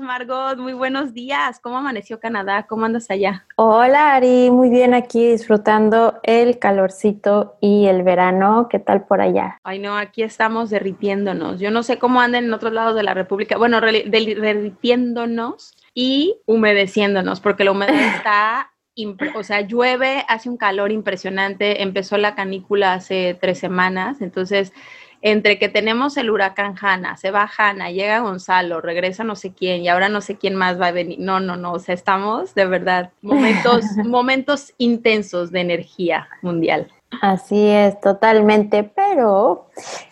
Estamos, Margot? Muy buenos días. ¿Cómo amaneció Canadá? ¿Cómo andas allá? Hola, Ari. Muy bien aquí disfrutando el calorcito y el verano. ¿Qué tal por allá? Ay, no, aquí estamos derritiéndonos. Yo no sé cómo andan en otros lados de la República. Bueno, derritiéndonos y humedeciéndonos, porque la humedad está o sea, llueve, hace un calor impresionante, empezó la canícula hace tres semanas, entonces entre que tenemos el huracán Hanna, se va Hanna, llega Gonzalo, regresa no sé quién y ahora no sé quién más va a venir. No, no, no, o sea, estamos de verdad momentos, momentos intensos de energía mundial. Así es, totalmente, pero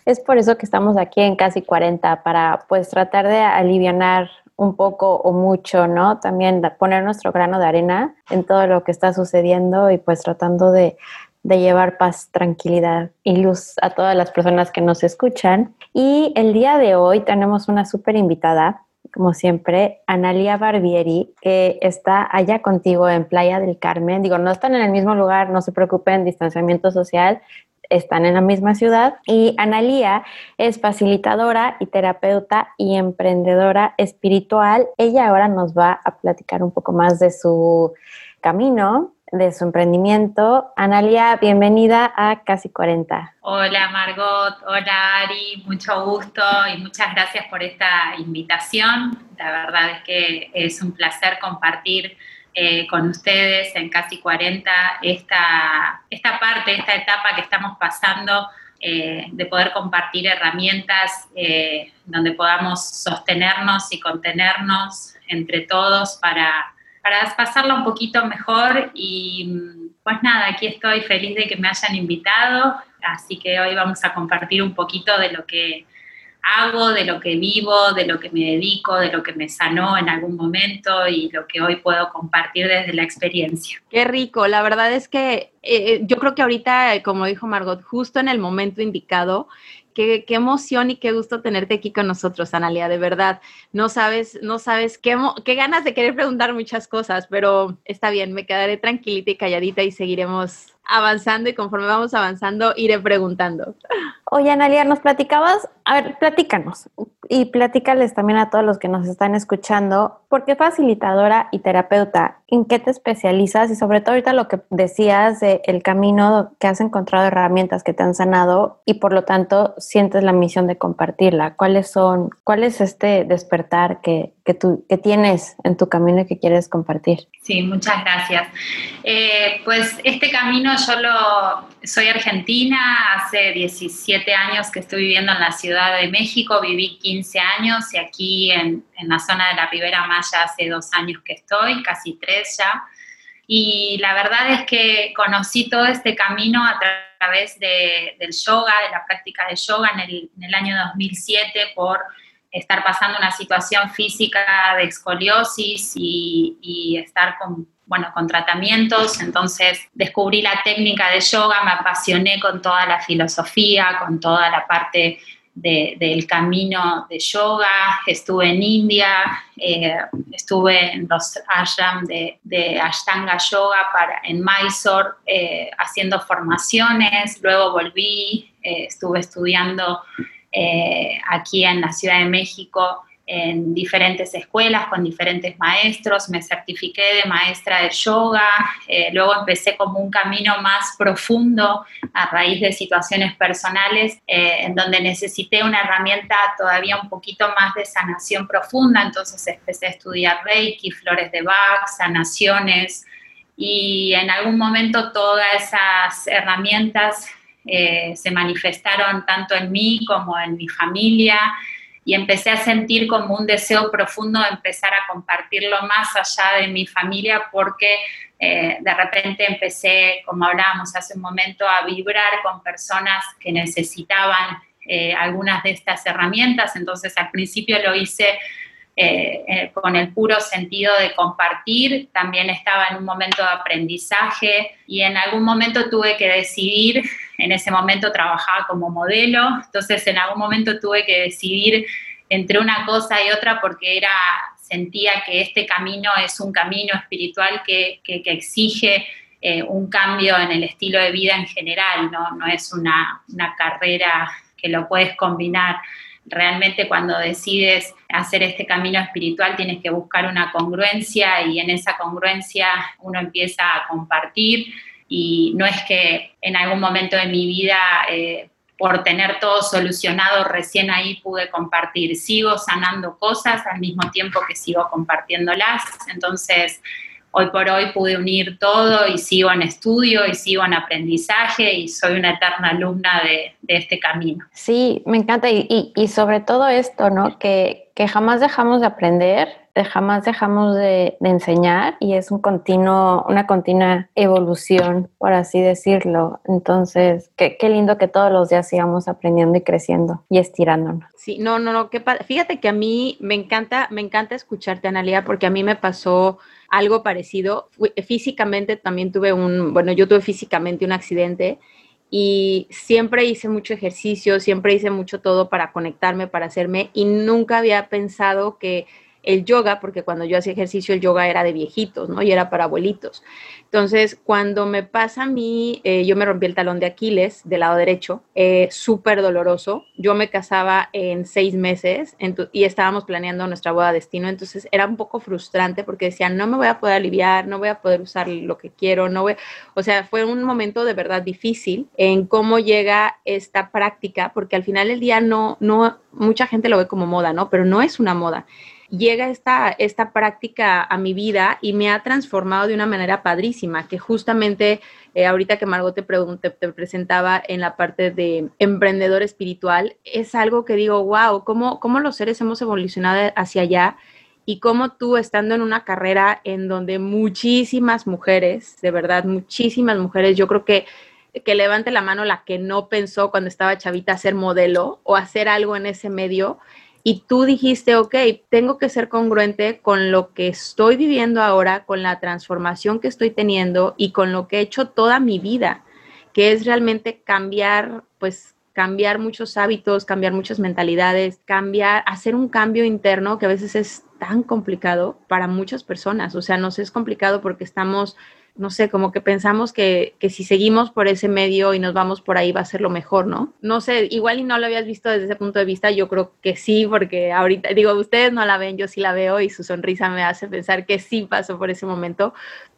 es por eso que estamos aquí en casi 40 para pues tratar de aliviar un poco o mucho, ¿no? También poner nuestro grano de arena en todo lo que está sucediendo y pues tratando de de llevar paz, tranquilidad y luz a todas las personas que nos escuchan. Y el día de hoy tenemos una súper invitada, como siempre, Analia Barbieri, que está allá contigo en Playa del Carmen. Digo, no están en el mismo lugar, no se preocupen, distanciamiento social, están en la misma ciudad. Y Analia es facilitadora y terapeuta y emprendedora espiritual. Ella ahora nos va a platicar un poco más de su camino, de su emprendimiento. Analia, bienvenida a Casi 40. Hola Margot, hola Ari, mucho gusto y muchas gracias por esta invitación. La verdad es que es un placer compartir eh, con ustedes en Casi 40 esta, esta parte, esta etapa que estamos pasando. Eh, de poder compartir herramientas eh, donde podamos sostenernos y contenernos entre todos para para pasarla un poquito mejor y pues nada, aquí estoy feliz de que me hayan invitado, así que hoy vamos a compartir un poquito de lo que hago, de lo que vivo, de lo que me dedico, de lo que me sanó en algún momento y lo que hoy puedo compartir desde la experiencia. Qué rico, la verdad es que eh, yo creo que ahorita, como dijo Margot, justo en el momento indicado, Qué, emoción y qué gusto tenerte aquí con nosotros, Analia, de verdad. No sabes, no sabes qué, qué ganas de querer preguntar muchas cosas, pero está bien, me quedaré tranquilita y calladita y seguiremos avanzando y conforme vamos avanzando iré preguntando. Oye, Analia, nos platicabas, a ver, platícanos y platícales también a todos los que nos están escuchando, ¿por qué facilitadora y terapeuta? ¿En qué te especializas? Y sobre todo ahorita lo que decías de el camino que has encontrado herramientas que te han sanado y por lo tanto sientes la misión de compartirla. ¿Cuáles son, cuál es este despertar que, que, tú, que tienes en tu camino y que quieres compartir? Sí, muchas gracias. Eh, pues este camino yo lo soy argentina, hace 17 años que estoy viviendo en la Ciudad de México, viví 15 años y aquí en, en la zona de la Ribera Maya hace dos años que estoy, casi tres ya. Y la verdad es que conocí todo este camino a través de, del yoga, de la práctica de yoga en el, en el año 2007 por estar pasando una situación física de escoliosis y, estar con bueno, con tratamientos, entonces descubrí la técnica de yoga, me apasioné con toda la filosofía, con toda la parte del camino de yoga, estuve en India, eh, estuve en los ashram de, Ashtanga Yoga en Mysore eh, haciendo formaciones, luego volví, eh, estuve estudiando aquí en la Ciudad de México en diferentes escuelas con diferentes maestros, me certifiqué de maestra de yoga, eh, luego empecé como un camino más profundo a raíz de situaciones personales eh, en donde necesité una herramienta todavía un poquito más de sanación profunda, entonces empecé a estudiar Reiki, flores de Bach, sanaciones y en algún momento todas esas herramientas eh, se manifestaron tanto en mí como en mi familia y empecé a sentir como un deseo profundo de empezar a compartirlo más allá de mi familia porque eh, de repente empecé, como hablábamos hace un momento, a vibrar con personas que necesitaban eh, algunas de estas herramientas. Entonces al principio lo hice eh, eh, con el puro sentido de compartir, también estaba en un momento de aprendizaje y en algún momento tuve que decidir, en ese momento trabajaba como modelo, entonces en algún momento tuve que decidir entre una cosa y otra porque era, sentía que este camino es un camino espiritual que, exige eh, un cambio en el estilo de vida en general, no, no es una, una carrera que lo puedes combinar. Realmente cuando decides hacer este camino espiritual tienes que buscar una congruencia y en esa congruencia uno empieza a compartir. Y no es que en algún momento de mi vida eh, por tener todo solucionado recién ahí pude compartir, sigo sanando cosas al mismo tiempo que sigo compartiéndolas, entonces hoy por hoy pude unir todo y sigo en estudio y sigo en aprendizaje y soy una eterna alumna de, este camino. Sí, me encanta y, sobre todo esto, ¿no? Que, jamás dejamos de aprender, jamás dejamos de, de, enseñar y es un continuo, una continua evolución, por así decirlo. Entonces, qué, qué lindo que todos los días sigamos aprendiendo y creciendo y estirándonos. Sí, no, no, no, fíjate que a mí me encanta, me encanta escucharte, Analia, porque a mí me pasó algo parecido. Físicamente también tuve un, bueno, yo tuve físicamente un accidente y siempre hice mucho ejercicio, siempre hice mucho todo para conectarme, para hacerme y nunca había pensado que el yoga, porque cuando yo hacía ejercicio el yoga era de viejitos, ¿no? Y era para abuelitos. Entonces, cuando me pasa a mí, eh, yo me rompí el talón de Aquiles del lado derecho, eh, súper doloroso. Yo me casaba en seis meses y estábamos planeando nuestra boda destino, entonces era un poco frustrante porque decía, no me voy a poder aliviar, no voy a poder usar lo que quiero, no voy, o sea, fue un momento de verdad difícil en cómo llega esta práctica, porque al final del día no, no, mucha gente lo ve como moda, ¿no? Pero no es una moda llega esta, esta práctica a mi vida y me ha transformado de una manera padrísima, que justamente eh, ahorita que Margot te, te presentaba en la parte de emprendedor espiritual, es algo que digo, wow, ¿cómo, cómo los seres hemos evolucionado hacia allá y cómo tú estando en una carrera en donde muchísimas mujeres, de verdad, muchísimas mujeres, yo creo que que levante la mano la que no pensó cuando estaba chavita ser modelo o hacer algo en ese medio y tú dijiste, ok, tengo que ser congruente con lo que estoy viviendo ahora, con la transformación que estoy teniendo y con lo que he hecho toda mi vida, que es realmente cambiar, pues cambiar muchos hábitos, cambiar muchas mentalidades, cambiar, hacer un cambio interno que a veces es tan complicado para muchas personas. O sea, nos es complicado porque estamos no sé, como que pensamos que, si seguimos por ese medio y nos vamos por ahí va a ser lo mejor, ¿no? No sé, igual y no lo habías visto desde ese punto de vista, yo creo que sí, porque ahorita, digo, ustedes no la ven, yo sí la veo y su sonrisa me hace pensar que sí pasó por ese momento.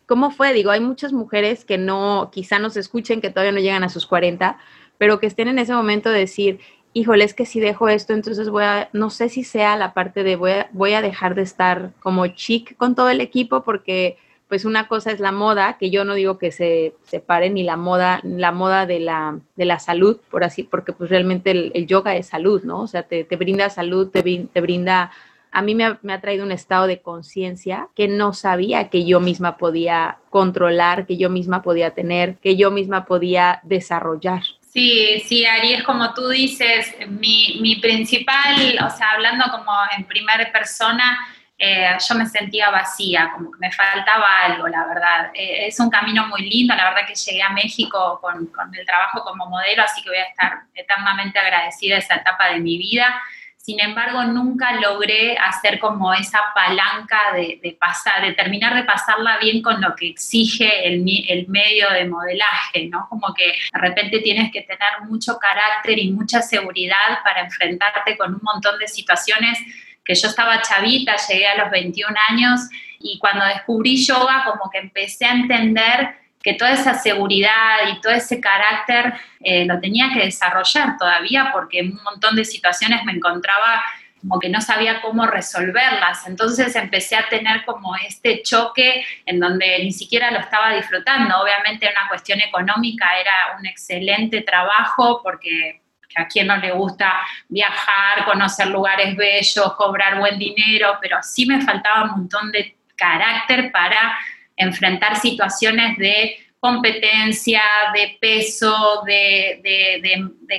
¿Cómo fue? Digo, hay muchas mujeres que no, quizá nos escuchen, que todavía no llegan a sus 40, pero que estén en ese momento de decir, híjole, es que si dejo esto, entonces voy a, no sé si sea la parte de voy a, voy a dejar de estar como chic con todo el equipo porque pues una cosa es la moda, que yo no digo que se separe ni la moda, la moda de la, de la salud, por así, porque pues realmente el, yoga es salud, ¿no? O sea, te, brinda salud, te, te, brinda, a mí me ha, me ha traído un estado de conciencia que no sabía que yo misma podía controlar, que yo misma podía tener, que yo misma podía desarrollar. Sí, sí, Ari, es como tú dices, mi, mi principal, o sea, hablando como en primera persona, eh, yo me sentía vacía, como que me faltaba algo, la verdad. Eh, es un camino muy lindo, la verdad que llegué a México con, con, el trabajo como modelo, así que voy a estar eternamente agradecida a esa etapa de mi vida. Sin embargo, nunca logré hacer como esa palanca de, de pasar, de terminar de pasarla bien con lo que exige el, el medio de modelaje, ¿no? Como que de repente tienes que tener mucho carácter y mucha seguridad para enfrentarte con un montón de situaciones que yo estaba chavita, llegué a los 21 años y cuando descubrí yoga como que empecé a entender que toda esa seguridad y todo ese carácter eh, lo tenía que desarrollar todavía porque en un montón de situaciones me encontraba como que no sabía cómo resolverlas. Entonces empecé a tener como este choque en donde ni siquiera lo estaba disfrutando. Obviamente una cuestión económica era un excelente trabajo porque que a quien no le gusta viajar, conocer lugares bellos, cobrar buen dinero, pero sí me faltaba un montón de carácter para enfrentar situaciones de competencia, de peso, de,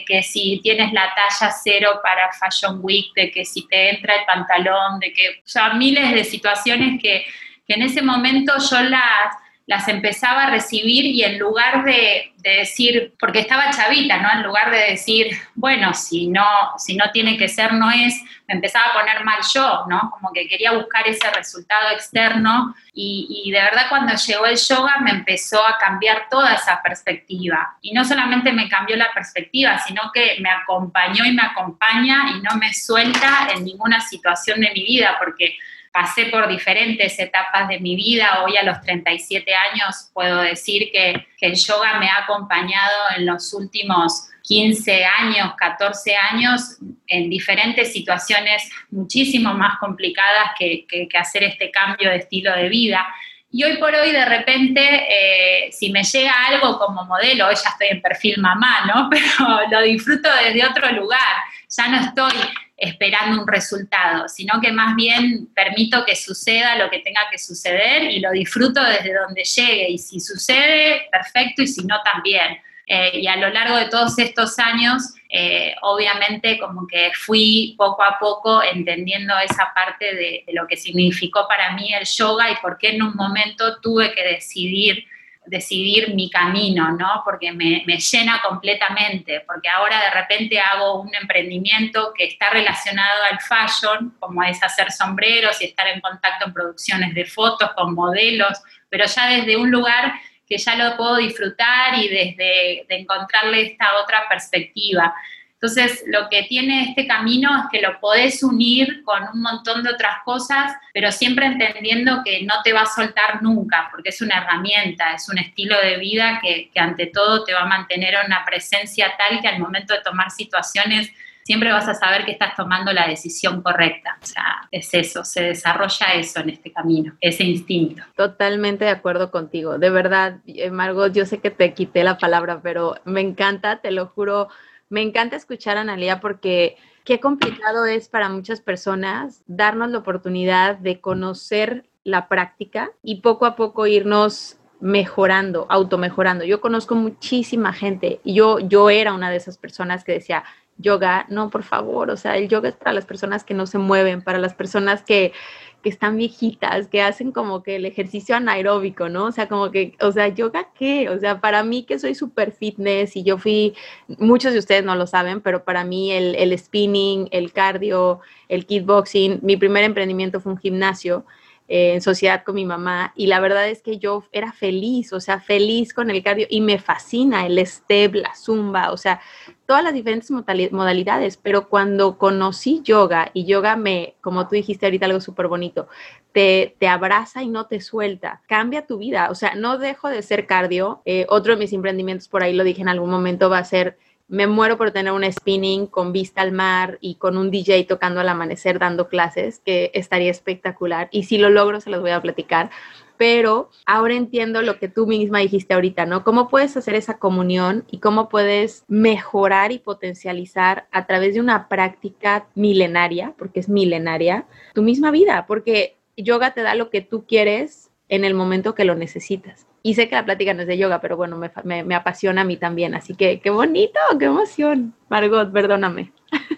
que si tienes la talla cero para Fashion Week, de que si te entra el pantalón, de que, o sea, miles de situaciones que, que en ese momento yo las las empezaba a recibir y en lugar de, decir, porque estaba chavita, ¿no? En lugar de decir, bueno, si no, si no tiene que ser, no es, me empezaba a poner mal yo, ¿no? Como que quería buscar ese resultado externo y, y de verdad cuando llegó el yoga me empezó a cambiar toda esa perspectiva. Y no solamente me cambió la perspectiva, sino que me acompañó y me acompaña y no me suelta en ninguna situación de mi vida, porque pasé por diferentes etapas de mi vida. Hoy a los 37 años puedo decir que, el yoga me ha acompañado en los últimos 15 años, 14 años, en diferentes situaciones muchísimo más complicadas que, hacer este cambio de estilo de vida. Y hoy por hoy, de repente, eh, si me llega algo como modelo, hoy ya estoy en perfil mamá, ¿no? Pero lo disfruto desde otro lugar. Ya no estoy esperando un resultado, sino que más bien permito que suceda lo que tenga que suceder y lo disfruto desde donde llegue. Y si sucede, perfecto, y si no, también. Eh, y a lo largo de todos estos años, eh, obviamente como que fui poco a poco entendiendo esa parte de, de, lo que significó para mí el yoga y por qué en un momento tuve que decidir decidir mi camino, ¿no? Porque me, llena completamente, porque ahora de repente hago un emprendimiento que está relacionado al fashion, como es hacer sombreros y estar en contacto en producciones de fotos con modelos, pero ya desde un lugar que ya lo puedo disfrutar y desde de encontrarle esta otra perspectiva. Entonces, lo que tiene este camino es que lo podés unir con un montón de otras cosas, pero siempre entendiendo que no te va a soltar nunca, porque es una herramienta, es un estilo de vida que, ante todo te va a mantener una presencia tal que al momento de tomar situaciones siempre vas a saber que estás tomando la decisión correcta. O sea, es eso, se desarrolla eso en este camino, ese instinto. Totalmente de acuerdo contigo. De verdad, Margot, yo sé que te quité la palabra, pero me encanta, te lo juro me encanta escuchar a Analia porque qué complicado es para muchas personas darnos la oportunidad de conocer la práctica y poco a poco irnos mejorando, automejorando. Yo conozco muchísima gente y yo, yo era una de esas personas que decía, yoga, no, por favor, o sea, el yoga es para las personas que no se mueven, para las personas que, que están viejitas, que hacen como que el ejercicio anaeróbico, ¿no? O sea, como que, o sea, yoga qué? O sea, para mí que soy súper fitness y yo fui, muchos de ustedes no lo saben, pero para mí el, el spinning, el cardio, el kickboxing, mi primer emprendimiento fue un gimnasio en sociedad con mi mamá y la verdad es que yo era feliz, o sea, feliz con el cardio y me fascina el step, la zumba, o sea, todas las diferentes modalidades, pero cuando conocí yoga y yoga me, como tú dijiste ahorita algo súper bonito, te, te, abraza y no te suelta, cambia tu vida, o sea, no dejo de ser cardio, eh, otro de mis emprendimientos por ahí lo dije en algún momento va a ser me muero por tener un spinning con vista al mar y con un DJ tocando al amanecer dando clases, que estaría espectacular. Y si lo logro, se los voy a platicar. Pero ahora entiendo lo que tú misma dijiste ahorita, ¿no? ¿Cómo puedes hacer esa comunión y cómo puedes mejorar y potencializar a través de una práctica milenaria, porque es milenaria, tu misma vida? Porque yoga te da lo que tú quieres en el momento que lo necesitas. Y sé que la plática no es de yoga, pero bueno, me, me, apasiona a mí también. Así que qué bonito, qué emoción. Margot, perdóname.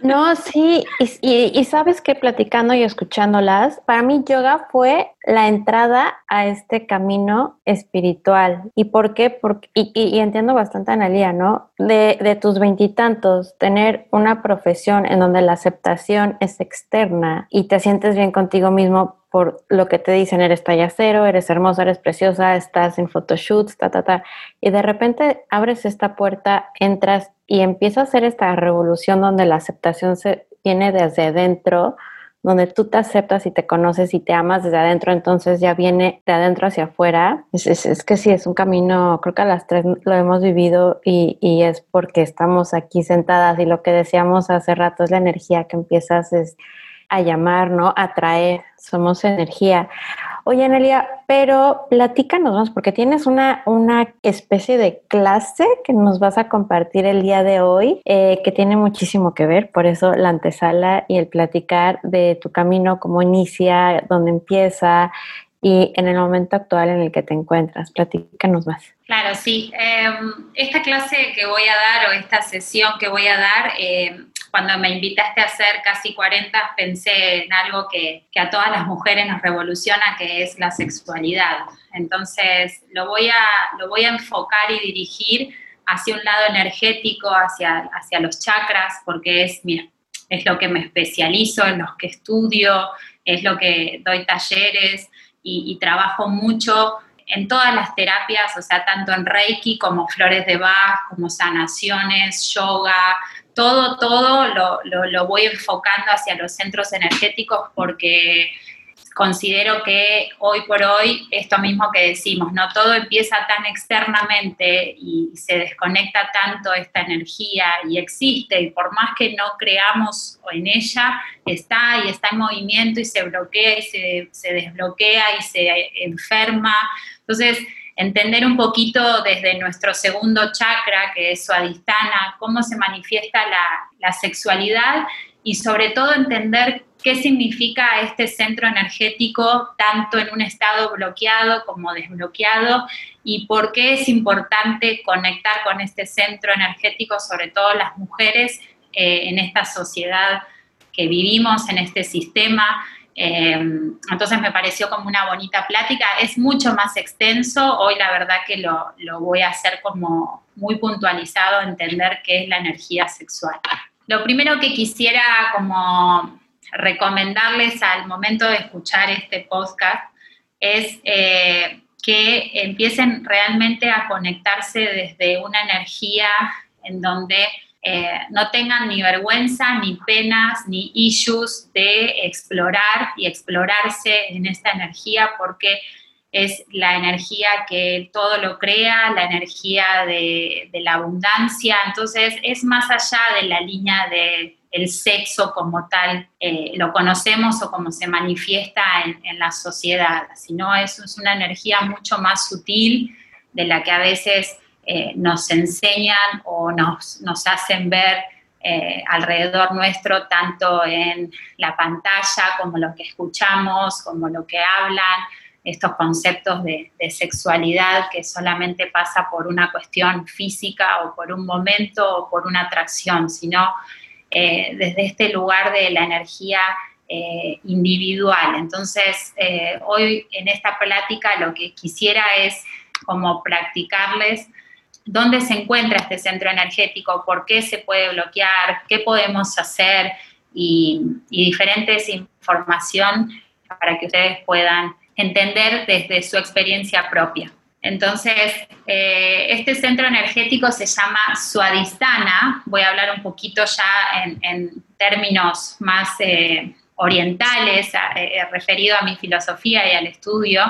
No, sí, y, y, sabes que platicando y escuchándolas, para mí yoga fue la entrada a este camino espiritual. ¿Y por qué? Porque, y, y, entiendo bastante, Analia, ¿no? De, de tus veintitantos, tener una profesión en donde la aceptación es externa y te sientes bien contigo mismo por lo que te dicen, eres talla cero, eres hermosa, eres preciosa, estás en photoshoots, ta, ta, ta. Y de repente abres esta puerta, entras y empieza a hacer esta revolución donde la aceptación se viene desde adentro, donde tú te aceptas y te conoces y te amas desde adentro, entonces ya viene de adentro hacia afuera. Es, es, que sí, es un camino, creo que a las tres lo hemos vivido y, y, es porque estamos aquí sentadas y lo que decíamos hace rato es la energía que empiezas es a llamar, ¿no? A traer, somos energía. Oye, Anelia, pero platícanos más, porque tienes una, una especie de clase que nos vas a compartir el día de hoy, eh, que tiene muchísimo que ver, por eso la antesala y el platicar de tu camino, cómo inicia, dónde empieza, y en el momento actual en el que te encuentras. Platícanos más. Claro, sí. Em, esta clase que voy a dar o esta sesión que voy a dar, em, cuando me invitaste a hacer casi 40, pensé en algo que, que, a todas las mujeres nos revoluciona, que es la sexualidad. Entonces, lo voy a, lo voy a enfocar y dirigir hacia un lado energético, hacia, hacia los chakras, porque es, mira, es lo que me especializo, en los que estudio, es lo que doy talleres y, trabajo mucho en todas las terapias, o sea, tanto en Reiki como flores de Bach, como sanaciones, yoga, todo, todo lo, lo voy enfocando hacia los centros energéticos porque considero que hoy por hoy, esto mismo que decimos, no todo empieza tan externamente y se desconecta tanto esta energía y existe, y por más que no creamos en ella, está y está en movimiento y se bloquea y se, se desbloquea y se enferma. Entonces, entender un poquito desde nuestro segundo chakra, que es Suadistana, cómo se manifiesta la, la sexualidad y sobre todo entender qué significa este centro energético tanto en un estado bloqueado como desbloqueado y por qué es importante conectar con este centro energético, sobre todo las mujeres eh, en esta sociedad que vivimos, en este sistema. Eh, entonces me pareció como una bonita plática. Es mucho más extenso. Hoy la verdad que lo, lo voy a hacer como muy puntualizado, entender qué es la energía sexual. Lo primero que quisiera como recomendarles al momento de escuchar este podcast es eh, que empiecen realmente a conectarse desde una energía en donde eh, no tengan ni vergüenza, ni penas, ni issues de explorar y explorarse en esta energía porque es la energía que todo lo crea, la energía de, la abundancia, entonces es más allá de la línea de el sexo como tal eh, lo conocemos o como se manifiesta en, la sociedad, sino es, es, una energía mucho más sutil de la que a veces eh, nos enseñan o nos, nos hacen ver eh, alrededor nuestro, tanto en la pantalla como lo que escuchamos, como lo que hablan, estos conceptos de, sexualidad que solamente pasa por una cuestión física o por un momento o por una atracción, sino eh, desde este lugar de la energía individual. Entonces, hoy en esta plática lo que quisiera es como practicarles dónde se encuentra este centro energético, por qué se puede bloquear, qué podemos hacer y, diferentes información para que ustedes puedan entender desde su experiencia propia. Entonces, eh, este centro energético se llama Suadistana. Voy a hablar un poquito ya en, términos más eh, orientales, eh, referido a mi filosofía y al estudio.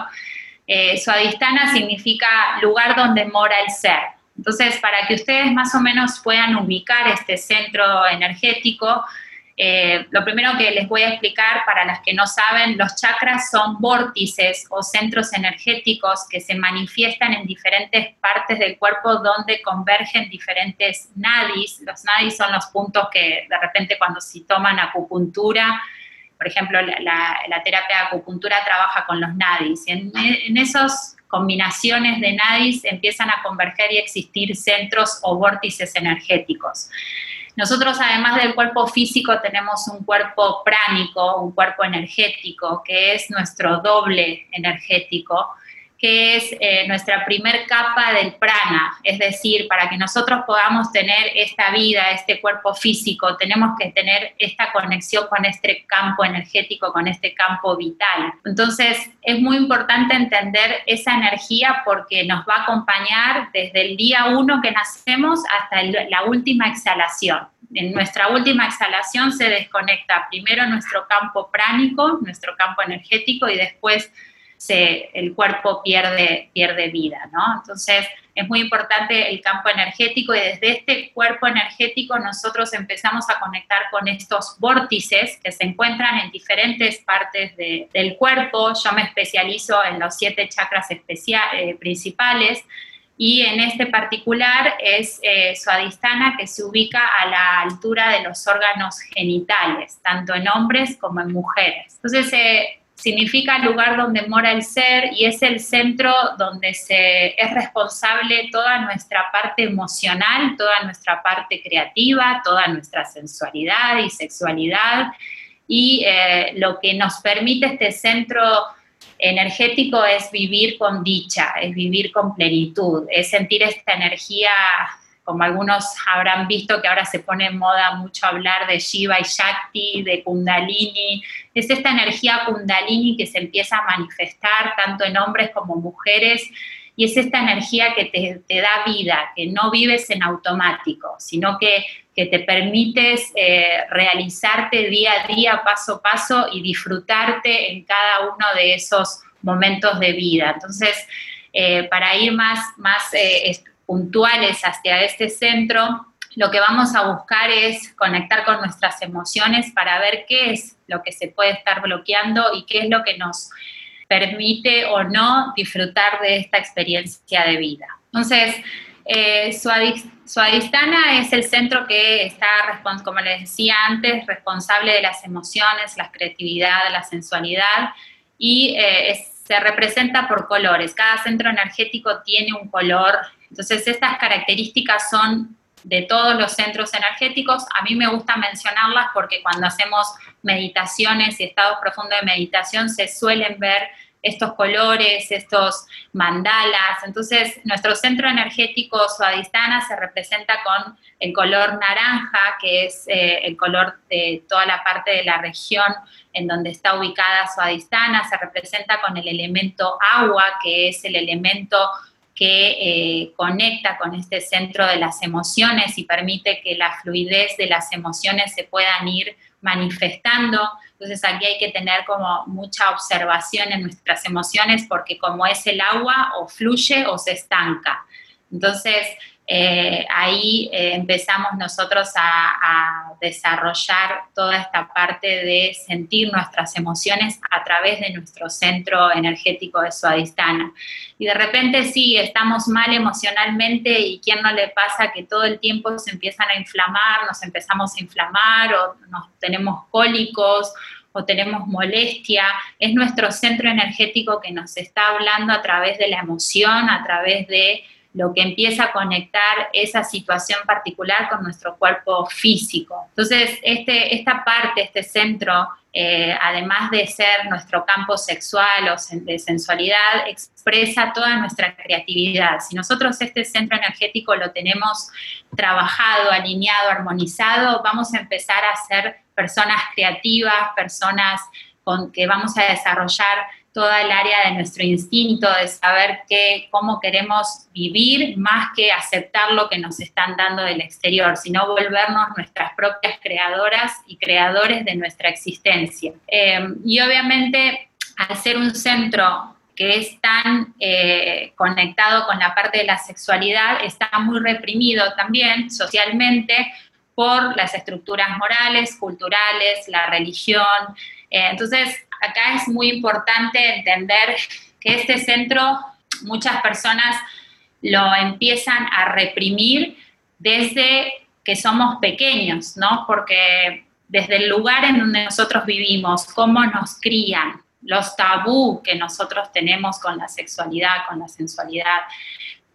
Suadistana significa lugar donde mora el ser. Entonces, para que ustedes más o menos puedan ubicar este centro energético, eh, lo primero que les voy a explicar para las que no saben, los chakras son vórtices o centros energéticos que se manifiestan en diferentes partes del cuerpo donde convergen diferentes nadis. Los nadis son los puntos que de repente cuando se toman acupuntura, por ejemplo, la, terapia de acupuntura trabaja con los nadis. En, en esas combinaciones de nadis empiezan a converger y existir centros o vórtices energéticos. Nosotros, además del cuerpo físico, tenemos un cuerpo pránico, un cuerpo energético, que es nuestro doble energético, que es eh, nuestra primer capa del prana, es decir, para que nosotros podamos tener esta vida, este cuerpo físico, tenemos que tener esta conexión con este campo energético, con este campo vital. Entonces, es muy importante entender esa energía porque nos va a acompañar desde el día uno que nacemos hasta la última exhalación. En nuestra última exhalación se desconecta primero nuestro campo pránico, nuestro campo energético y después el cuerpo pierde, pierde vida, ¿no? Entonces, es muy importante el campo energético y desde este cuerpo energético nosotros empezamos a conectar con estos vórtices que se encuentran en diferentes partes del cuerpo. Yo me especializo en los siete chakras eh, principales y en este particular es eh, Suadistana que se ubica a la altura de los órganos genitales, tanto en hombres como en mujeres. Entonces, eh, significa lugar donde mora el ser y es el centro donde se es responsable toda nuestra parte emocional, toda nuestra parte creativa, toda nuestra sensualidad y sexualidad. Y eh, lo que nos permite este centro energético es vivir con dicha, es vivir con plenitud, es sentir esta energía como algunos habrán visto que ahora se pone en moda mucho hablar de Shiva y Shakti, de Kundalini, es esta energía Kundalini que se empieza a manifestar tanto en hombres como mujeres y es esta energía que te, da vida, que no vives en automático, sino que, te permites eh, realizarte día a día, paso a paso y disfrutarte en cada uno de esos momentos de vida. Entonces, eh, para ir más, más eh, puntuales hacia este centro, lo que vamos a buscar es conectar con nuestras emociones para ver qué es lo que se puede estar bloqueando y qué es lo que nos permite o no disfrutar de esta experiencia de vida. Entonces, eh, Suadistana es el centro que está, como les decía antes, responsable de las emociones, la creatividad, la sensualidad y eh, se representa por colores. Cada centro energético tiene un color entonces, estas características son de todos los centros energéticos. A mí me gusta mencionarlas porque cuando hacemos meditaciones y estados profundos de meditación se suelen ver estos colores, estos mandalas. Entonces, nuestro centro energético Suadistana se representa con el color naranja, que es eh, el color de toda la parte de la región en donde está ubicada Suadistana. Se representa con el elemento agua, que es el elemento que eh, conecta con este centro de las emociones y permite que la fluidez de las emociones se puedan ir manifestando. Entonces aquí hay que tener como mucha observación en nuestras emociones porque como es el agua o fluye o se estanca. Entonces eh, ahí eh, empezamos nosotros a, desarrollar toda esta parte de sentir nuestras emociones a través de nuestro centro energético de Suadistana. Y de repente sí, estamos mal emocionalmente y quién no le pasa que todo el tiempo se empiezan a inflamar, nos empezamos a inflamar o nos tenemos cólicos o tenemos molestia, es nuestro centro energético que nos está hablando a través de la emoción, a través de lo que empieza a conectar esa situación particular con nuestro cuerpo físico. Entonces, este, esta parte, este centro, eh, además de ser nuestro campo sexual o de sensualidad, expresa toda nuestra creatividad. Si nosotros este centro energético lo tenemos trabajado, alineado, armonizado, vamos a empezar a ser personas creativas, personas con que vamos a desarrollar toda el área de nuestro instinto, de saber qué, cómo queremos vivir, más que aceptar lo que nos están dando del exterior, sino volvernos nuestras propias creadoras y creadores de nuestra existencia. Eh, y obviamente, al ser un centro que es tan eh, conectado con la parte de la sexualidad, está muy reprimido también socialmente por las estructuras morales, culturales, la religión. Eh, entonces, acá es muy importante entender que este centro muchas personas lo empiezan a reprimir desde que somos pequeños, ¿no? Porque desde el lugar en donde nosotros vivimos, cómo nos crían, los tabú que nosotros tenemos con la sexualidad, con la sensualidad,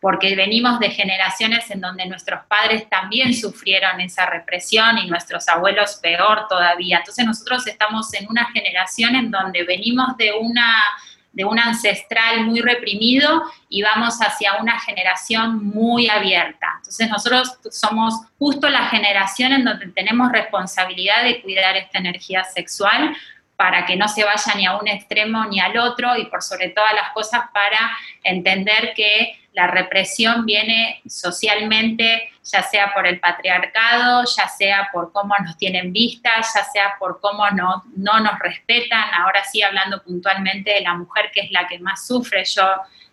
porque venimos de generaciones en donde nuestros padres también sufrieron esa represión y nuestros abuelos peor todavía. Entonces nosotros estamos en una generación en donde venimos de una de un ancestral muy reprimido y vamos hacia una generación muy abierta. Entonces nosotros somos justo la generación en donde tenemos responsabilidad de cuidar esta energía sexual para que no se vaya ni a un extremo ni al otro y por sobre todas las cosas para entender que la represión viene socialmente, ya sea por el patriarcado, ya sea por cómo nos tienen vistas, ya sea por cómo no, no nos respetan. Ahora sí, hablando puntualmente de la mujer, que es la que más sufre. Yo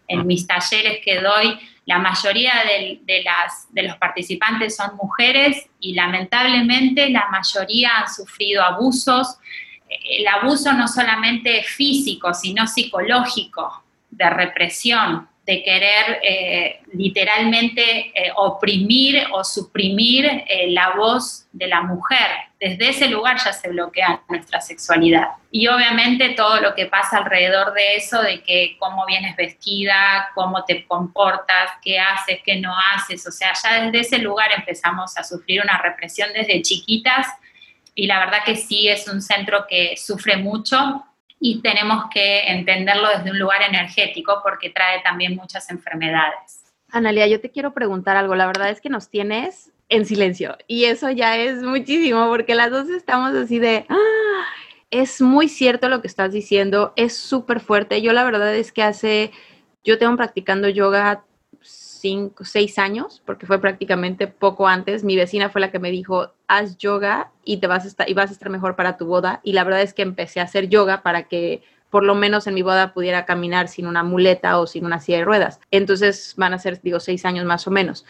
en mis talleres que doy, la mayoría de, las, de los participantes son mujeres y lamentablemente la mayoría han sufrido abusos. El abuso no solamente físico, sino psicológico, de represión, de querer eh, literalmente eh, oprimir o suprimir eh, la voz de la mujer. Desde ese lugar ya se bloquea nuestra sexualidad. Y obviamente todo lo que pasa alrededor de eso, de que cómo vienes vestida, cómo te comportas, qué haces, qué no haces, o sea, ya desde ese lugar empezamos a sufrir una represión desde chiquitas y la verdad que sí es un centro que sufre mucho y tenemos que entenderlo desde un lugar energético porque trae también muchas enfermedades. Analia, yo te quiero preguntar algo. La verdad es que nos tienes en silencio y eso ya es muchísimo porque las dos estamos así de, ah, es muy cierto lo que estás diciendo, es súper fuerte. Yo la verdad es que hace, yo tengo practicando yoga cinco, seis años, porque fue prácticamente poco antes. Mi vecina fue la que me dijo, haz yoga y, te vas a estar, y vas a estar mejor para tu boda. Y la verdad es que empecé a hacer yoga para que por lo menos en mi boda pudiera caminar sin una muleta o sin una silla de ruedas. Entonces van a ser, digo, seis años más o menos.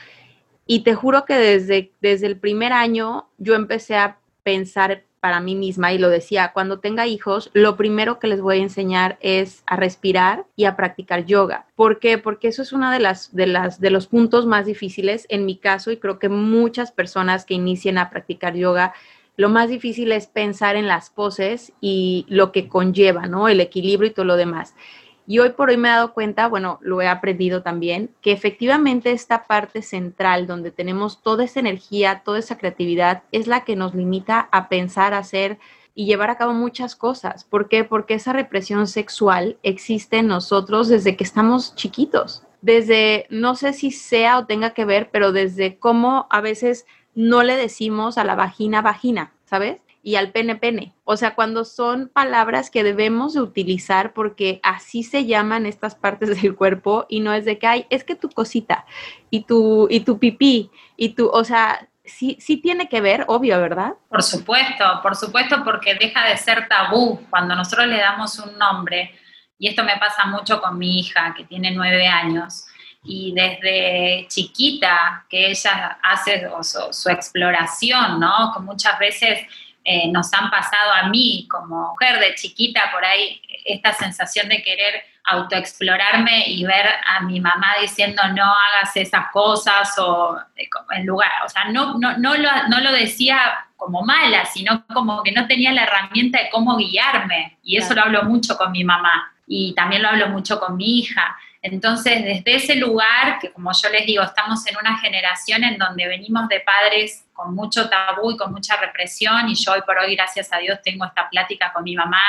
Y te juro que desde, desde el primer año yo empecé a pensar para mí misma y lo decía, cuando tenga hijos, lo primero que les voy a enseñar es a respirar y a practicar yoga. ¿Por qué? Porque eso es uno de las de las de los puntos más difíciles en mi caso y creo que muchas personas que inician a practicar yoga lo más difícil es pensar en las poses y lo que conlleva, ¿no? El equilibrio y todo lo demás. Y hoy por hoy me he dado cuenta, bueno, lo he aprendido también, que efectivamente esta parte central donde tenemos toda esa energía, toda esa creatividad, es la que nos limita a pensar, hacer y llevar a cabo muchas cosas. ¿Por qué? Porque esa represión sexual existe en nosotros desde que estamos chiquitos. Desde, no sé si sea o tenga que ver, pero desde cómo a veces no le decimos a la vagina vagina, ¿sabes? Y al pene pene. O sea, cuando son palabras que debemos de utilizar porque así se llaman estas partes del cuerpo y no es de que hay, es que tu cosita y tu, y tu pipí y tu, o sea, sí, sí tiene que ver, obvio, ¿verdad? Por supuesto, por supuesto, porque deja de ser tabú cuando nosotros le damos un nombre, y esto me pasa mucho con mi hija que tiene nueve años, y desde chiquita que ella hace su, su exploración, ¿no? Que muchas veces eh, nos han pasado a mí como mujer de chiquita por ahí esta sensación de querer autoexplorarme y ver a mi mamá diciendo no hagas esas cosas o eh, en lugar, o sea, no, no, no, lo, no lo decía como mala, sino como que no tenía la herramienta de cómo guiarme. Y eso lo hablo mucho con mi mamá. Y también lo hablo mucho con mi hija. Entonces, desde ese lugar, que como yo les digo, estamos en una generación en donde venimos de padres con mucho tabú y con mucha represión, y yo hoy por hoy, gracias a Dios, tengo esta plática con mi mamá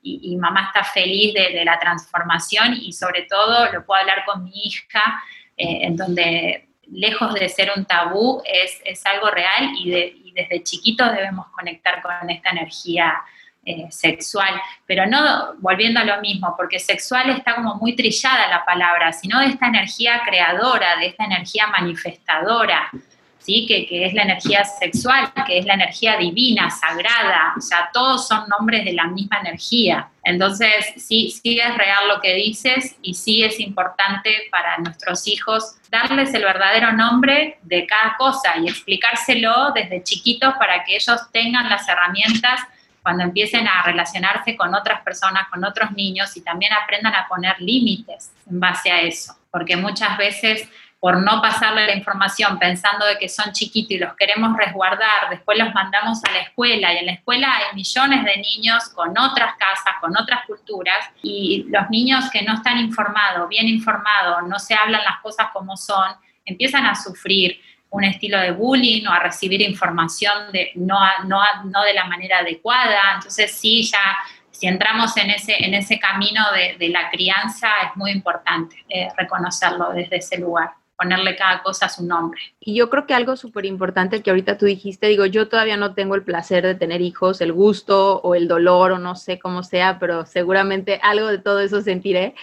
y, mamá está feliz de, la transformación y sobre todo lo puedo hablar con mi hija, eh, en donde lejos de ser un tabú es, algo real y, y desde chiquitos debemos conectar con esta energía eh, sexual, pero no volviendo a lo mismo, porque sexual está como muy trillada la palabra, sino de esta energía creadora, de esta energía manifestadora, ¿sí? Que, que, es la energía sexual, que es la energía divina, sagrada, o sea, todos son nombres de la misma energía. Entonces, sí, sí es real lo que dices y sí es importante para nuestros hijos darles el verdadero nombre de cada cosa y explicárselo desde chiquitos para que ellos tengan las herramientas cuando empiecen a relacionarse con otras personas, con otros niños y también aprendan a poner límites en base a eso, porque muchas veces por no pasarle la información pensando de que son chiquitos y los queremos resguardar, después los mandamos a la escuela y en la escuela hay millones de niños con otras casas, con otras culturas y los niños que no están informados, bien informados, no se hablan las cosas como son, empiezan a sufrir, un estilo de bullying o a recibir información de, no, no, no de la manera adecuada. Entonces sí, ya si entramos en ese, en ese camino de, la crianza es muy importante eh, reconocerlo desde ese lugar ponerle cada cosa a su nombre. Y yo creo que algo súper importante que ahorita tú dijiste, digo, yo todavía no tengo el placer de tener hijos, el gusto o el dolor o no sé cómo sea, pero seguramente algo de todo eso sentiré.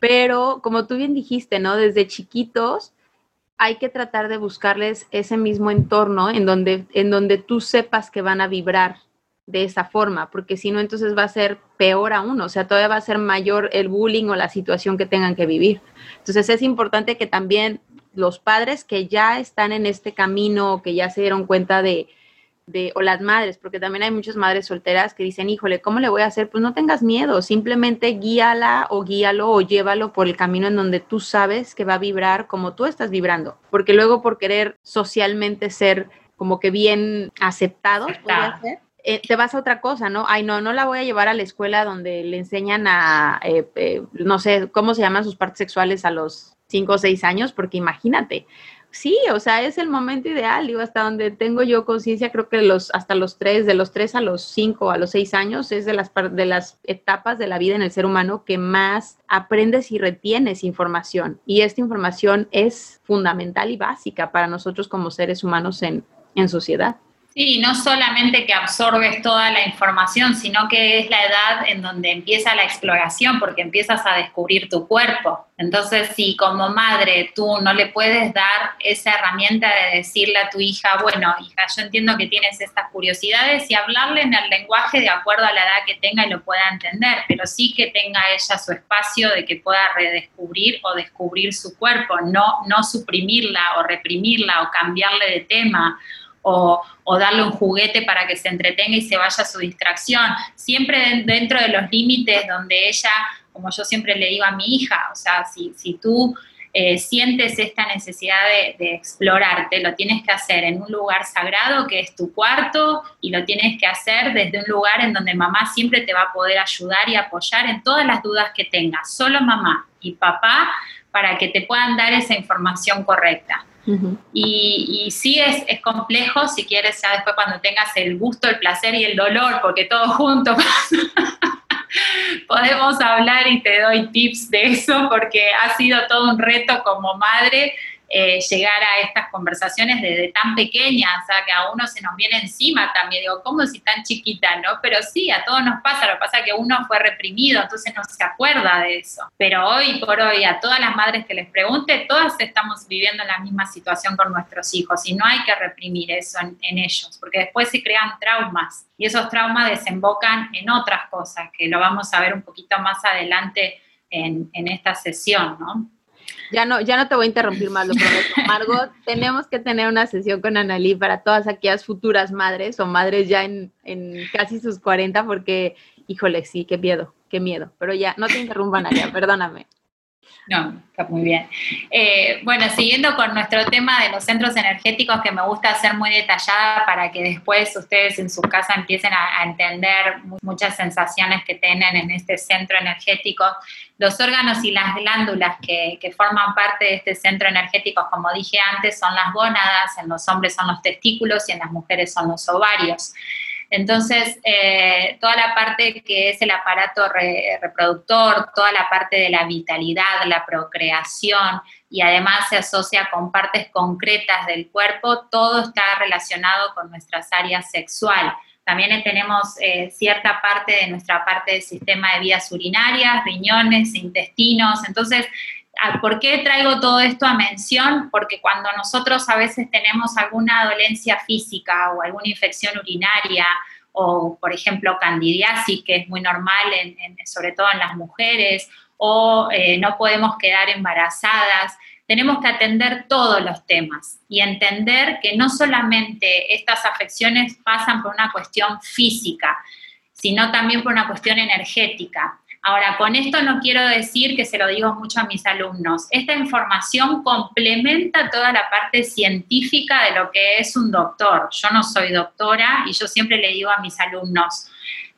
Pero como tú bien dijiste, ¿no? Desde chiquitos hay que tratar de buscarles ese mismo entorno en donde, en donde tú sepas que van a vibrar de esa forma, porque si no, entonces va a ser peor aún, o sea, todavía va a ser mayor el bullying o la situación que tengan que vivir. Entonces es importante que también los padres que ya están en este camino, que ya se dieron cuenta de, de, o las madres, porque también hay muchas madres solteras que dicen, híjole, ¿cómo le voy a hacer? Pues no tengas miedo, simplemente guíala o guíalo o llévalo por el camino en donde tú sabes que va a vibrar como tú estás vibrando, porque luego por querer socialmente ser como que bien aceptados, eh, te vas a otra cosa, ¿no? Ay, no, no la voy a llevar a la escuela donde le enseñan a, eh, eh, no sé, ¿cómo se llaman sus partes sexuales a los cinco o seis años? Porque imagínate, sí, o sea, es el momento ideal, digo, hasta donde tengo yo conciencia, creo que los, hasta los tres, de los tres a los cinco, a los seis años, es de las, de las etapas de la vida en el ser humano que más aprendes y retienes información. Y esta información es fundamental y básica para nosotros como seres humanos en, en sociedad. Sí, no solamente que absorbes toda la información, sino que es la edad en donde empieza la exploración, porque empiezas a descubrir tu cuerpo. Entonces, si como madre tú no le puedes dar esa herramienta de decirle a tu hija, bueno, hija, yo entiendo que tienes estas curiosidades y hablarle en el lenguaje de acuerdo a la edad que tenga y lo pueda entender, pero sí que tenga ella su espacio de que pueda redescubrir o descubrir su cuerpo, no, no suprimirla o reprimirla o cambiarle de tema o, darle un juguete para que se entretenga y se vaya a su distracción, siempre dentro de los límites donde ella, como yo siempre le digo a mi hija, o sea, si, si tú eh, sientes esta necesidad de, explorarte, lo tienes que hacer en un lugar sagrado que es tu cuarto y lo tienes que hacer desde un lugar en donde mamá siempre te va a poder ayudar y apoyar en todas las dudas que tengas, solo mamá y papá para que te puedan dar esa información correcta y, sí es, es, complejo, si quieres, ya después cuando tengas el gusto, el placer y el dolor, porque todo junto podemos hablar y te doy tips de eso, porque ha sido todo un reto como madre eh, llegar a estas conversaciones desde tan pequeña, o sea, que a uno se nos viene encima también, digo, ¿cómo si tan chiquita, no? Pero sí, a todos nos pasa, lo que pasa es que uno fue reprimido, entonces no se acuerda de eso. Pero hoy por hoy, a todas las madres que les pregunte, todas estamos viviendo la misma situación con nuestros hijos y no hay que reprimir eso en, ellos, porque después se crean traumas y esos traumas desembocan en otras cosas, que lo vamos a ver un poquito más adelante en, en esta sesión, ¿no? Ya no, ya no te voy a interrumpir más, lo prometo. Margot, tenemos que tener una sesión con Analí para todas aquellas futuras madres o madres ya en, en casi sus 40, porque, híjole, sí, qué miedo, qué miedo. Pero ya, no te interrumpan allá, perdóname. No, está muy bien. Eh, bueno, siguiendo con nuestro tema de los centros energéticos, que me gusta hacer muy detallada para que después ustedes en su casa empiecen a, entender muchas sensaciones que tienen en este centro energético. Los órganos y las glándulas que, que forman parte de este centro energético, como dije antes, son las gónadas, en los hombres son los testículos y en las mujeres son los ovarios. Entonces, eh, toda la parte que es el aparato reproductor, toda la parte de la vitalidad, la procreación y además se asocia con partes concretas del cuerpo, todo está relacionado con nuestras áreas sexual. También tenemos eh, cierta parte de nuestra parte del sistema de vías urinarias, riñones, intestinos. Entonces, ¿Por qué traigo todo esto a mención? Porque cuando nosotros a veces tenemos alguna dolencia física o alguna infección urinaria o, por ejemplo, candidiasis, que es muy normal, sobre todo en las mujeres, o eh, no podemos quedar embarazadas, tenemos que atender todos los temas y entender que no solamente estas afecciones pasan por una cuestión física, sino también por una cuestión energética. Ahora, con esto no quiero decir que se lo digo mucho a mis alumnos. Esta información complementa toda la parte científica de lo que es un doctor. Yo no soy doctora y yo siempre le digo a mis alumnos,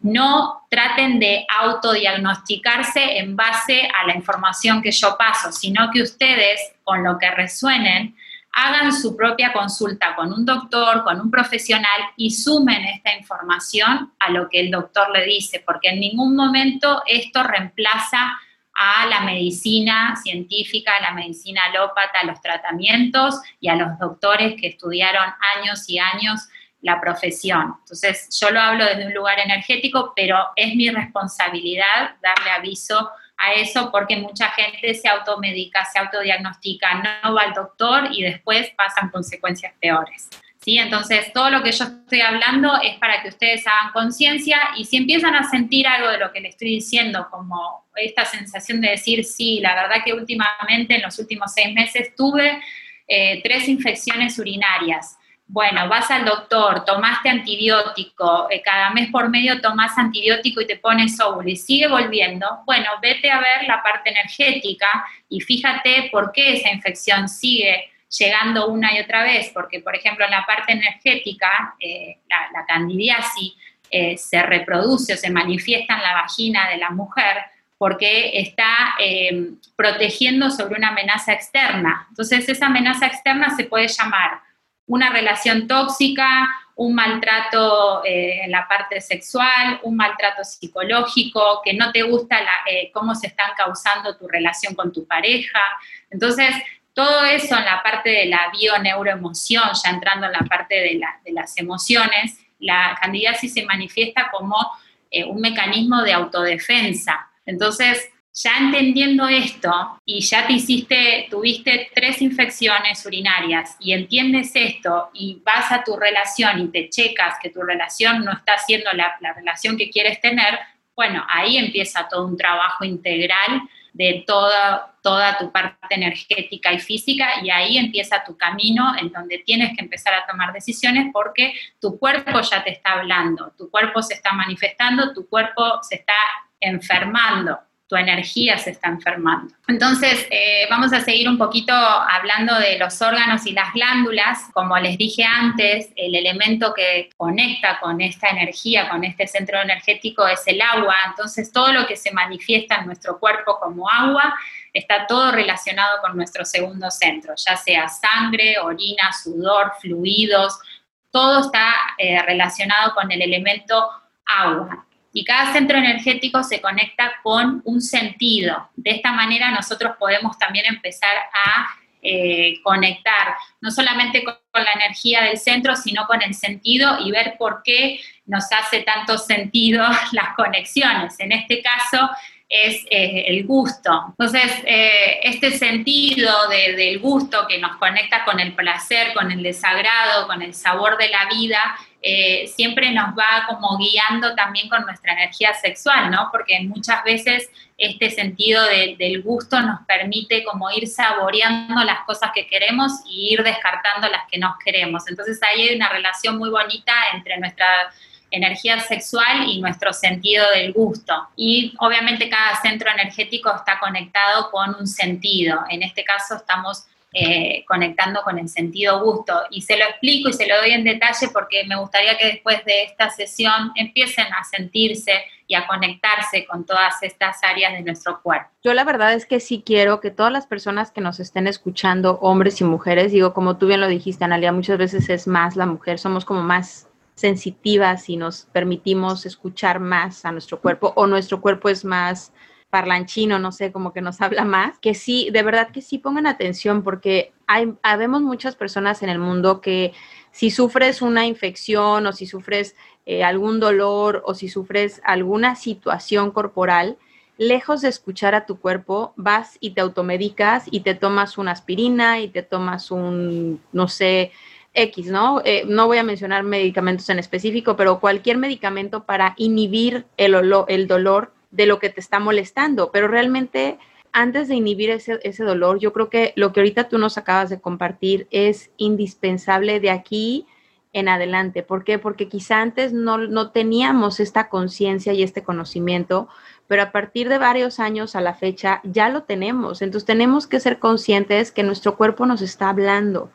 no traten de autodiagnosticarse en base a la información que yo paso, sino que ustedes, con lo que resuenen, hagan su propia consulta con un doctor, con un profesional y sumen esta información a lo que el doctor le dice, porque en ningún momento esto reemplaza a la medicina científica, a la medicina alópata, a los tratamientos y a los doctores que estudiaron años y años la profesión. Entonces, yo lo hablo desde un lugar energético, pero es mi responsabilidad darle aviso a eso porque mucha gente se automedica, se autodiagnostica, no va al doctor y después pasan consecuencias peores. ¿Sí? Entonces, todo lo que yo estoy hablando es para que ustedes hagan conciencia y si empiezan a sentir algo de lo que les estoy diciendo, como esta sensación de decir, sí, la verdad que últimamente, en los últimos seis meses, tuve eh, tres infecciones urinarias bueno, vas al doctor, tomaste antibiótico, eh, cada mes por medio tomas antibiótico y te pones óvulo y sigue volviendo, bueno, vete a ver la parte energética y fíjate por qué esa infección sigue llegando una y otra vez, porque por ejemplo en la parte energética, eh, la, candidiasis eh, se reproduce o se manifiesta en la vagina de la mujer porque está protegiendo sobre una amenaza externa. Entonces esa amenaza externa se puede llamar una relación tóxica, un maltrato eh, en la parte sexual, un maltrato psicológico, que no te gusta eh, cómo se están causando tu relación con tu pareja. Entonces, todo eso en la parte de la bioneuroemoción, ya entrando en la parte de, las emociones, la candidiasis se manifiesta como eh, un mecanismo de autodefensa. Entonces, ya entendiendo esto y ya te hiciste, tuviste tres infecciones urinarias y entiendes esto y vas a tu relación y te checas que tu relación no está siendo la, relación que quieres tener, bueno, ahí empieza todo un trabajo integral de toda, toda tu parte energética y física y ahí empieza tu camino en donde tienes que empezar a tomar decisiones porque tu cuerpo ya te está hablando, tu cuerpo se está manifestando, tu cuerpo se está enfermando tu energía se está enfermando. Entonces, eh, vamos a seguir un poquito hablando de los órganos y las glándulas. Como les dije antes, el elemento que conecta con esta energía, con este centro energético, es el agua. Entonces, todo lo que se manifiesta en nuestro cuerpo como agua está todo relacionado con nuestro segundo centro, ya sea sangre, orina, sudor, fluidos, todo está eh, relacionado con el elemento agua y cada centro energético se conecta con un sentido. De esta manera nosotros podemos también empezar a eh, conectar no solamente con, la energía del centro, sino con el sentido y ver por qué nos hace tanto sentido las conexiones. En este caso es eh, el gusto. Entonces, eh, este sentido del gusto que nos conecta con el placer, con el desagrado, con el sabor de la vida, eh, siempre nos va como guiando también con nuestra energía sexual, ¿no? Porque muchas veces este sentido del gusto nos permite como ir saboreando las cosas que queremos y ir descartando las que no queremos. Entonces ahí hay una relación muy bonita entre nuestra energía sexual y nuestro sentido del gusto. Y obviamente cada centro energético está conectado con un sentido. En este caso estamos eh, conectando con el sentido gusto. Y se lo explico y se lo doy en detalle porque me gustaría que después de esta sesión empiecen a sentirse y a conectarse con todas estas áreas de nuestro cuerpo. Yo la verdad es que sí quiero que todas las personas que nos estén escuchando, hombres y mujeres, digo, como tú bien lo dijiste, Analia, muchas veces es más la mujer, somos como más sensitivas y nos permitimos escuchar más a nuestro cuerpo o nuestro cuerpo es más parlanchino, no sé, como que nos habla más, que sí, de verdad que sí pongan atención porque hay, habemos muchas personas en el mundo que si sufres una infección o si sufres eh, algún dolor o si sufres alguna situación corporal, lejos de escuchar a tu cuerpo, vas y te automedicas y te tomas una aspirina y te tomas un, no sé, X, ¿no? Eh, no voy a mencionar medicamentos en específico, pero cualquier medicamento para inhibir el, el dolor de lo que te está molestando, pero realmente antes de inhibir ese, ese, dolor, yo creo que lo que ahorita tú nos acabas de compartir es indispensable de aquí en adelante. ¿Por qué? Porque quizá antes no, no teníamos esta conciencia y este conocimiento, pero a partir de varios años a la fecha ya lo tenemos. Entonces tenemos que ser conscientes que nuestro cuerpo nos está hablando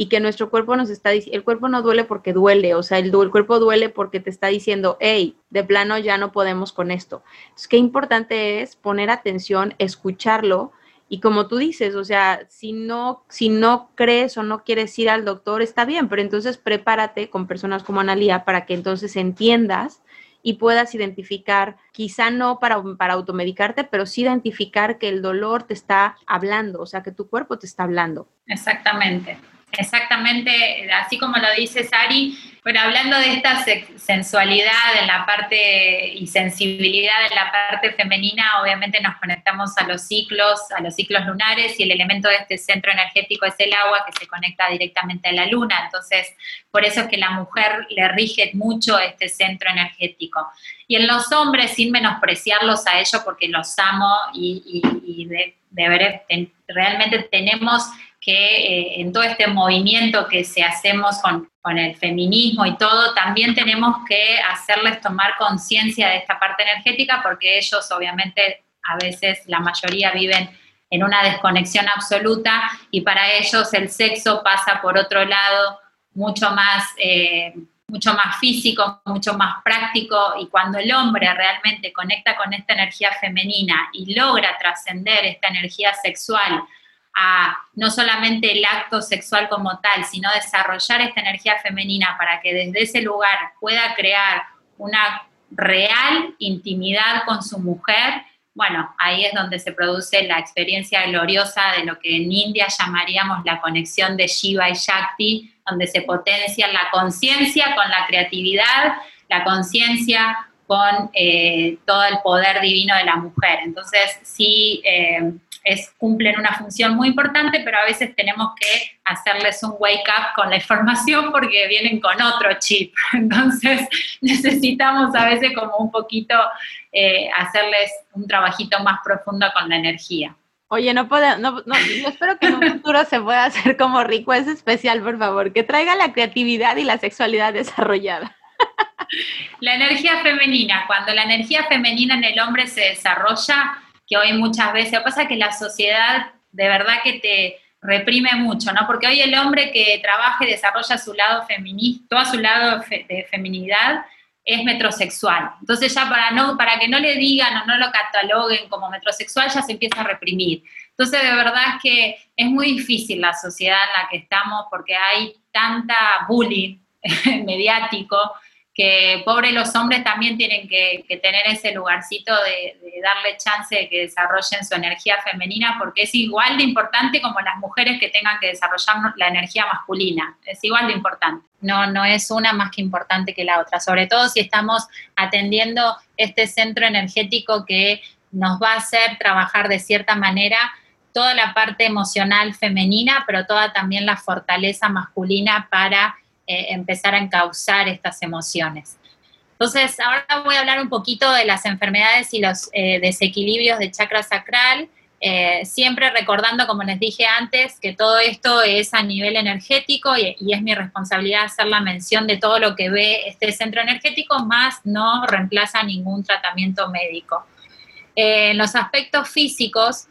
y que nuestro cuerpo nos está diciendo, el cuerpo no duele porque duele, o sea, el, el, cuerpo duele porque te está diciendo, hey, de plano ya no podemos con esto. Entonces, qué importante es poner atención, escucharlo. Y como tú dices, o sea, si no, si no crees o no quieres ir al doctor, está bien, pero entonces prepárate con personas como Analia para que entonces entiendas y puedas identificar, quizá no para, para automedicarte, pero sí identificar que el dolor te está hablando, o sea, que tu cuerpo te está hablando. Exactamente. Exactamente, así como lo dice Sari, bueno, hablando de esta sensualidad en la parte y sensibilidad en la parte femenina, obviamente nos conectamos a los ciclos, a los ciclos lunares y el elemento de este centro energético es el agua que se conecta directamente a la luna. Entonces, por eso es que la mujer le rige mucho este centro energético. Y en los hombres, sin menospreciarlos a ellos porque los amo y, de, realmente tenemos que eh, en todo este movimiento que se hacemos con, con, el feminismo y todo, también tenemos que hacerles tomar conciencia de esta parte energética porque ellos obviamente a veces la mayoría viven en una desconexión absoluta y para ellos el sexo pasa por otro lado mucho más, eh, mucho más físico, mucho más práctico y cuando el hombre realmente conecta con esta energía femenina y logra trascender esta energía sexual a no solamente el acto sexual como tal, sino desarrollar esta energía femenina para que desde ese lugar pueda crear una real intimidad con su mujer, bueno, ahí es donde se produce la experiencia gloriosa de lo que en India llamaríamos la conexión de Shiva y Shakti, donde se potencia la conciencia con la creatividad, la conciencia con eh, todo el poder divino de la mujer. Entonces, sí, eh, es, cumplen una función muy importante, pero a veces tenemos que hacerles un wake up con la información porque vienen con otro chip. Entonces necesitamos a veces como un poquito eh, hacerles un trabajito más profundo con la energía. Oye, no puedo, no, no, yo espero que en un futuro se pueda hacer como rico, es especial, por favor, que traiga la creatividad y la sexualidad desarrollada. La energía femenina, cuando la energía femenina en el hombre se desarrolla, que hoy muchas veces, pasa que la sociedad de verdad que te reprime mucho, ¿no? Porque hoy el hombre que trabaja y desarrolla su lado feminista, todo su lado de feminidad, es metrosexual. Entonces ya para, no, para que no le digan o no lo cataloguen como metrosexual ya se empieza a reprimir. Entonces de verdad que es muy difícil la sociedad en la que estamos porque hay tanta bullying mediático que pobre los hombres también tienen que, tener ese lugarcito de, darle chance de que desarrollen su energía femenina, porque es igual de importante como las mujeres que tengan que desarrollar la energía masculina, es igual de importante. No, no es una más que importante que la otra, sobre todo si estamos atendiendo este centro energético que nos va a hacer trabajar de cierta manera toda la parte emocional femenina, pero toda también la fortaleza masculina para eh, empezar a encauzar estas emociones. Entonces, ahora voy a hablar un poquito de las enfermedades y los eh, desequilibrios de chakra sacral, eh, siempre recordando, como les dije antes, que todo esto es a nivel energético y, es mi responsabilidad hacer la mención de todo lo que ve este centro energético, más no reemplaza ningún tratamiento médico. en los aspectos físicos,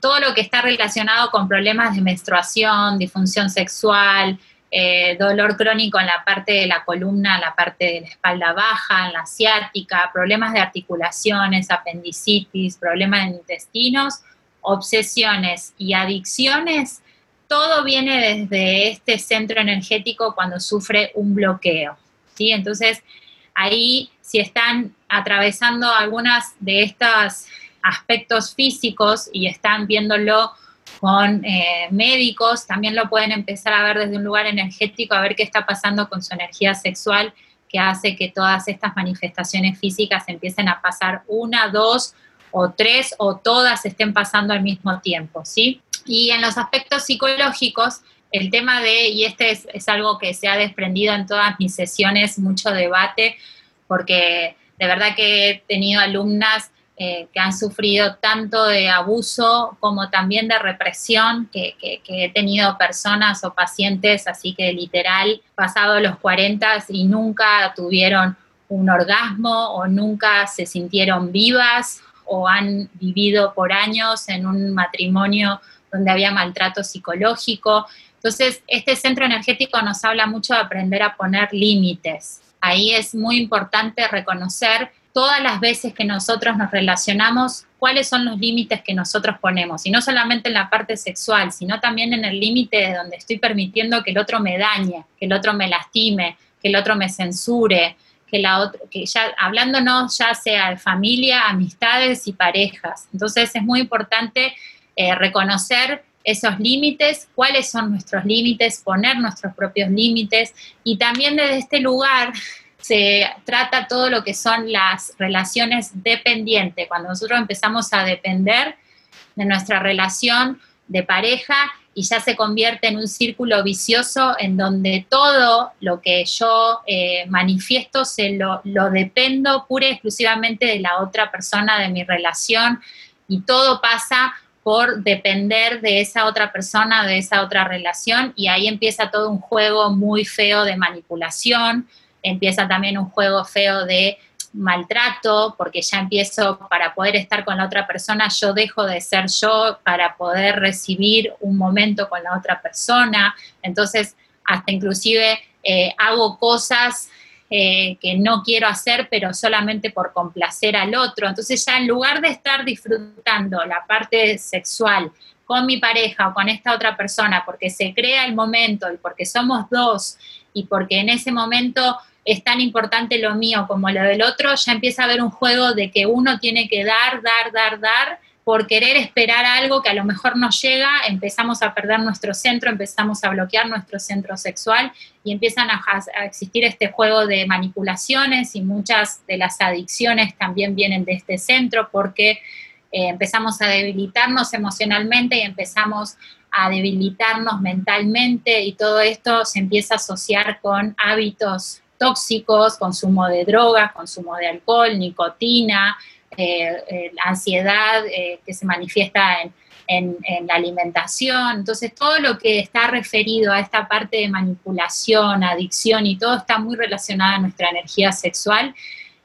todo lo que está relacionado con problemas de menstruación, disfunción sexual, eh, dolor crónico en la parte de la columna, la parte de la espalda baja, en la asiática, problemas de articulaciones, apendicitis, problemas de intestinos, obsesiones y adicciones, todo viene desde este centro energético cuando sufre un bloqueo. ¿sí? Entonces, ahí si están atravesando algunas de estos aspectos físicos y están viéndolo con eh, médicos, también lo pueden empezar a ver desde un lugar energético, a ver qué está pasando con su energía sexual, que hace que todas estas manifestaciones físicas empiecen a pasar una, dos o tres o todas estén pasando al mismo tiempo, ¿sí? Y en los aspectos psicológicos, el tema de, y este es, es algo que se ha desprendido en todas mis sesiones, mucho debate, porque de verdad que he tenido alumnas eh, que han sufrido tanto de abuso como también de represión, que, he tenido personas o pacientes así que literal pasado los 40 y nunca tuvieron un orgasmo o nunca se sintieron vivas o han vivido por años en un matrimonio donde había maltrato psicológico. Entonces, este centro energético nos habla mucho de aprender a poner límites. Ahí es muy importante reconocer todas las veces que nosotros nos relacionamos, cuáles son los límites que nosotros ponemos, y no solamente en la parte sexual, sino también en el límite de donde estoy permitiendo que el otro me dañe, que el otro me lastime, que el otro me censure, que la que ya hablándonos ya sea de familia, amistades y parejas. Entonces es muy importante eh, reconocer esos límites, cuáles son nuestros límites, poner nuestros propios límites y también desde este lugar se trata todo lo que son las relaciones dependientes, cuando nosotros empezamos a depender de nuestra relación de pareja y ya se convierte en un círculo vicioso en donde todo lo que yo eh, manifiesto se lo, lo dependo pura y exclusivamente de la otra persona de mi relación y todo pasa por depender de esa otra persona, de esa otra relación, y ahí empieza todo un juego muy feo de manipulación, empieza también un juego feo de maltrato, porque ya empiezo para poder estar con la otra persona, yo dejo de ser yo para poder recibir un momento con la otra persona, entonces hasta inclusive eh, hago cosas eh, que no quiero hacer, pero solamente por complacer al otro. Entonces ya en lugar de estar disfrutando la parte sexual con mi pareja o con esta otra persona, porque se crea el momento y porque somos dos y porque en ese momento es tan importante lo mío como lo del otro, ya empieza a haber un juego de que uno tiene que dar, dar, dar, dar por querer esperar algo que a lo mejor no llega, empezamos a perder nuestro centro, empezamos a bloquear nuestro centro sexual y empiezan a, existir este juego de manipulaciones y muchas de las adicciones también vienen de este centro porque eh, empezamos a debilitarnos emocionalmente y empezamos a debilitarnos mentalmente y todo esto se empieza a asociar con hábitos tóxicos, consumo de drogas, consumo de alcohol, nicotina, eh, eh, ansiedad eh, que se manifiesta en, la alimentación. Entonces, todo lo que está referido a esta parte de manipulación, adicción y todo está muy relacionado a nuestra energía sexual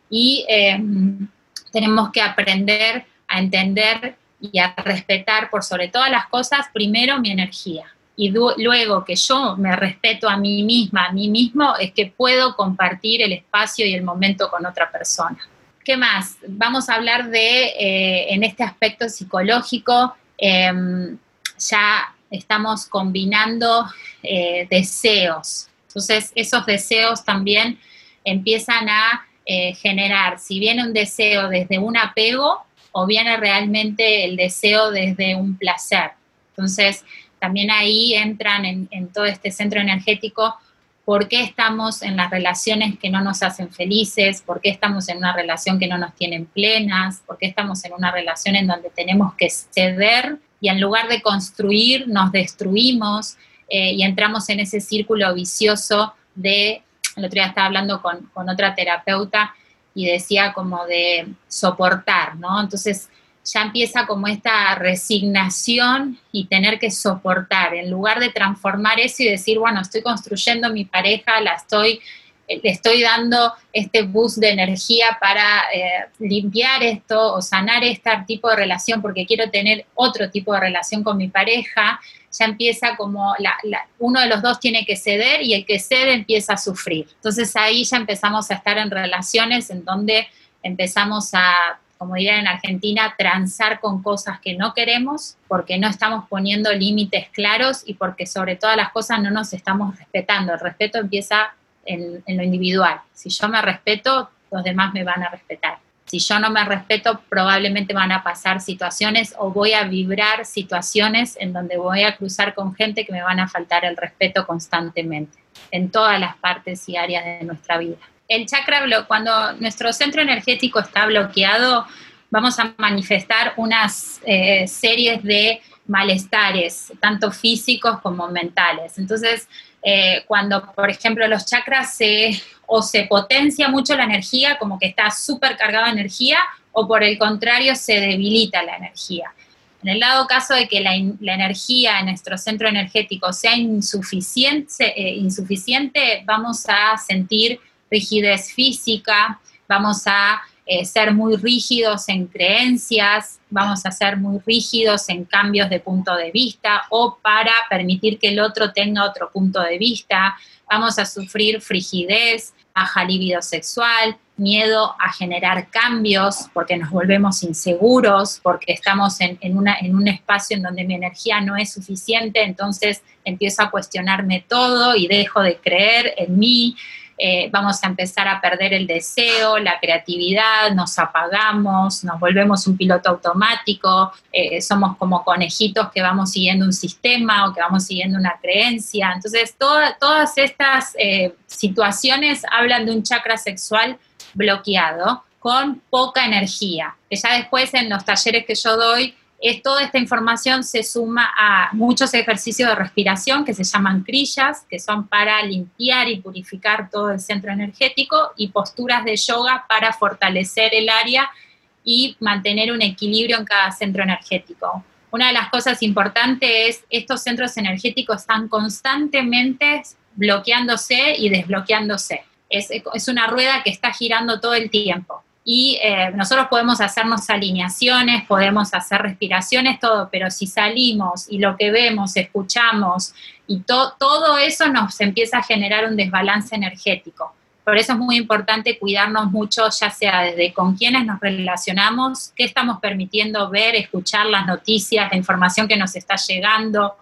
y em, tenemos que aprender a entender y a respetar por sobre todas las cosas, primero mi energía. Y luego que yo me respeto a mí misma, a mí mismo, es que puedo compartir el espacio y el momento con otra persona. ¿Qué más? Vamos a hablar de, eh, en este aspecto psicológico, em, ya estamos combinando eh, deseos. Entonces, esos deseos también empiezan a eh, generar, si viene un deseo desde un apego o viene realmente el deseo desde un placer. Entonces, también ahí entran en todo este centro energético por qué estamos en las relaciones que no nos hacen felices, por qué estamos en una relación que no nos tienen plenas, por qué estamos en una relación en donde tenemos que ceder y en lugar de construir nos destruimos eh, y entramos en ese círculo vicioso de, el otro día estaba hablando con, con otra terapeuta y decía como de soportar, ¿no? Entonces, ya empieza como esta resignación y tener que soportar, en lugar de transformar eso y decir, bueno, estoy construyendo mi pareja, la estoy, le estoy dando este boost de energía para eh, limpiar esto o sanar este tipo de relación porque quiero tener otro tipo de relación con mi pareja, ya empieza como uno de los dos tiene que ceder y el que cede empieza a sufrir. Entonces ahí ya empezamos a estar en relaciones en donde empezamos a como dirían en Argentina, transar con cosas que no queremos porque no estamos poniendo límites claros y porque sobre todas las cosas no nos estamos respetando. El respeto empieza en, lo individual. Si yo me respeto, los demás me van a respetar. Si yo no me respeto, probablemente van a pasar situaciones o voy a vibrar situaciones en donde voy a cruzar con gente que me van a faltar el respeto constantemente, en todas las partes y áreas de nuestra vida el chakra, cuando nuestro centro energético está bloqueado, vamos a manifestar unas eh, series de malestares, tanto físicos como mentales. Entonces, eh, cuando, por ejemplo, los chakras se, o se potencia mucho la energía, como que está súper cargada de energía, o por el contrario, se debilita la energía. En el lado caso de que la, energía en nuestro centro energético sea eh, insuficiente, vamos a sentir rigidez física, vamos a eh, ser muy rígidos en creencias, vamos a ser muy rígidos en cambios de punto de vista o para permitir que el otro tenga otro punto de vista, vamos a sufrir frigidez, baja libido sexual, miedo a generar cambios porque nos volvemos inseguros, porque estamos en, una, en un espacio en donde mi energía no es suficiente, entonces empiezo a cuestionarme todo y dejo de creer en mí. Eh, vamos a empezar a perder el deseo, la creatividad, nos apagamos, nos volvemos un piloto automático, eh, somos como conejitos que vamos siguiendo un sistema o que vamos siguiendo una creencia. Entonces, todas estas eh, situaciones hablan de un chakra sexual bloqueado con poca energía, que ya después en los talleres que yo doy es, toda esta información se suma a muchos ejercicios de respiración que se llaman crillas, que son para limpiar y purificar todo el centro energético, y posturas de yoga para fortalecer el área y mantener un equilibrio en cada centro energético. una de las cosas importantes es estos centros energéticos están constantemente bloqueándose y desbloqueándose. Es, es una rueda que está girando todo el tiempo y eh, nosotros podemos hacernos alineaciones, podemos hacer respiraciones, todo, pero si salimos y lo que vemos, escuchamos y todo eso nos empieza a generar un desbalance energético. Por eso es muy importante cuidarnos mucho, ya sea desde con quiénes nos relacionamos, qué estamos permitiendo ver, escuchar las noticias, la información que nos está llegando,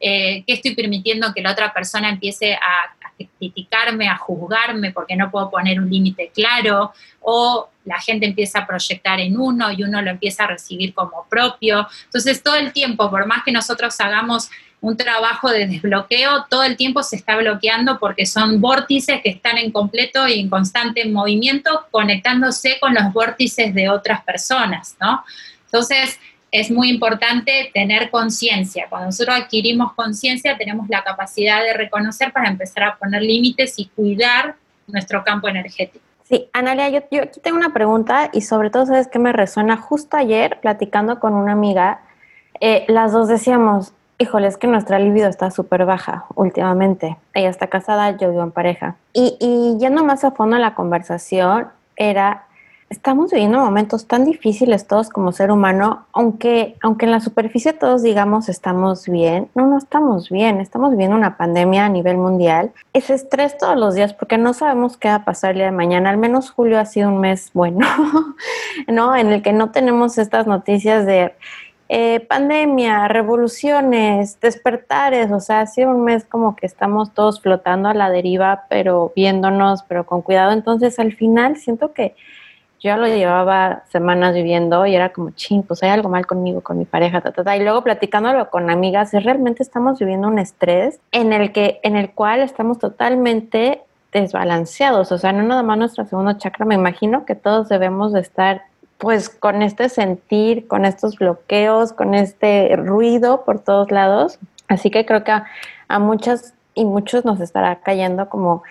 eh, qué estoy permitiendo que la otra persona empiece a criticarme, a juzgarme porque no puedo poner un límite claro, o la gente empieza a proyectar en uno y uno lo empieza a recibir como propio. Entonces, todo el tiempo, por más que nosotros hagamos un trabajo de desbloqueo, todo el tiempo se está bloqueando porque son vórtices que están en completo y en constante movimiento, conectándose con los vórtices de otras personas, ¿no? Entonces, es muy importante tener conciencia. Cuando nosotros adquirimos conciencia, tenemos la capacidad de reconocer para empezar a poner límites y cuidar nuestro campo energético. Sí, Analia, yo, yo aquí tengo una pregunta y sobre todo, ¿sabes qué me resuena? Justo ayer, platicando con una amiga, eh, las dos decíamos, híjole, es que nuestra libido está súper baja últimamente. Ella está casada, yo vivo en pareja. Y, y yendo más a fondo en la conversación, era estamos viviendo momentos tan difíciles todos como ser humano, aunque, aunque en la superficie todos digamos estamos bien, no, no estamos bien, estamos viviendo una pandemia a nivel mundial. Es estrés todos los días porque no sabemos qué va a pasar el día de mañana, al menos julio ha sido un mes bueno, ¿no? En el que no tenemos estas noticias de... Eh, pandemia, revoluciones, despertares, o sea, ha sido un mes como que estamos todos flotando a la deriva, pero viéndonos, pero con cuidado. Entonces, al final siento que yo lo llevaba semanas viviendo y era como, ching, pues hay algo mal conmigo, con mi pareja, ta, ta, ta. Y luego platicándolo con amigas, realmente estamos viviendo un estrés en el, que, en el cual estamos totalmente desbalanceados. O sea, no nada más nuestro segundo chakra, me imagino que todos debemos de estar pues con este sentir, con estos bloqueos, con este ruido por todos lados. Así que creo que a, a muchas y muchos nos estará cayendo como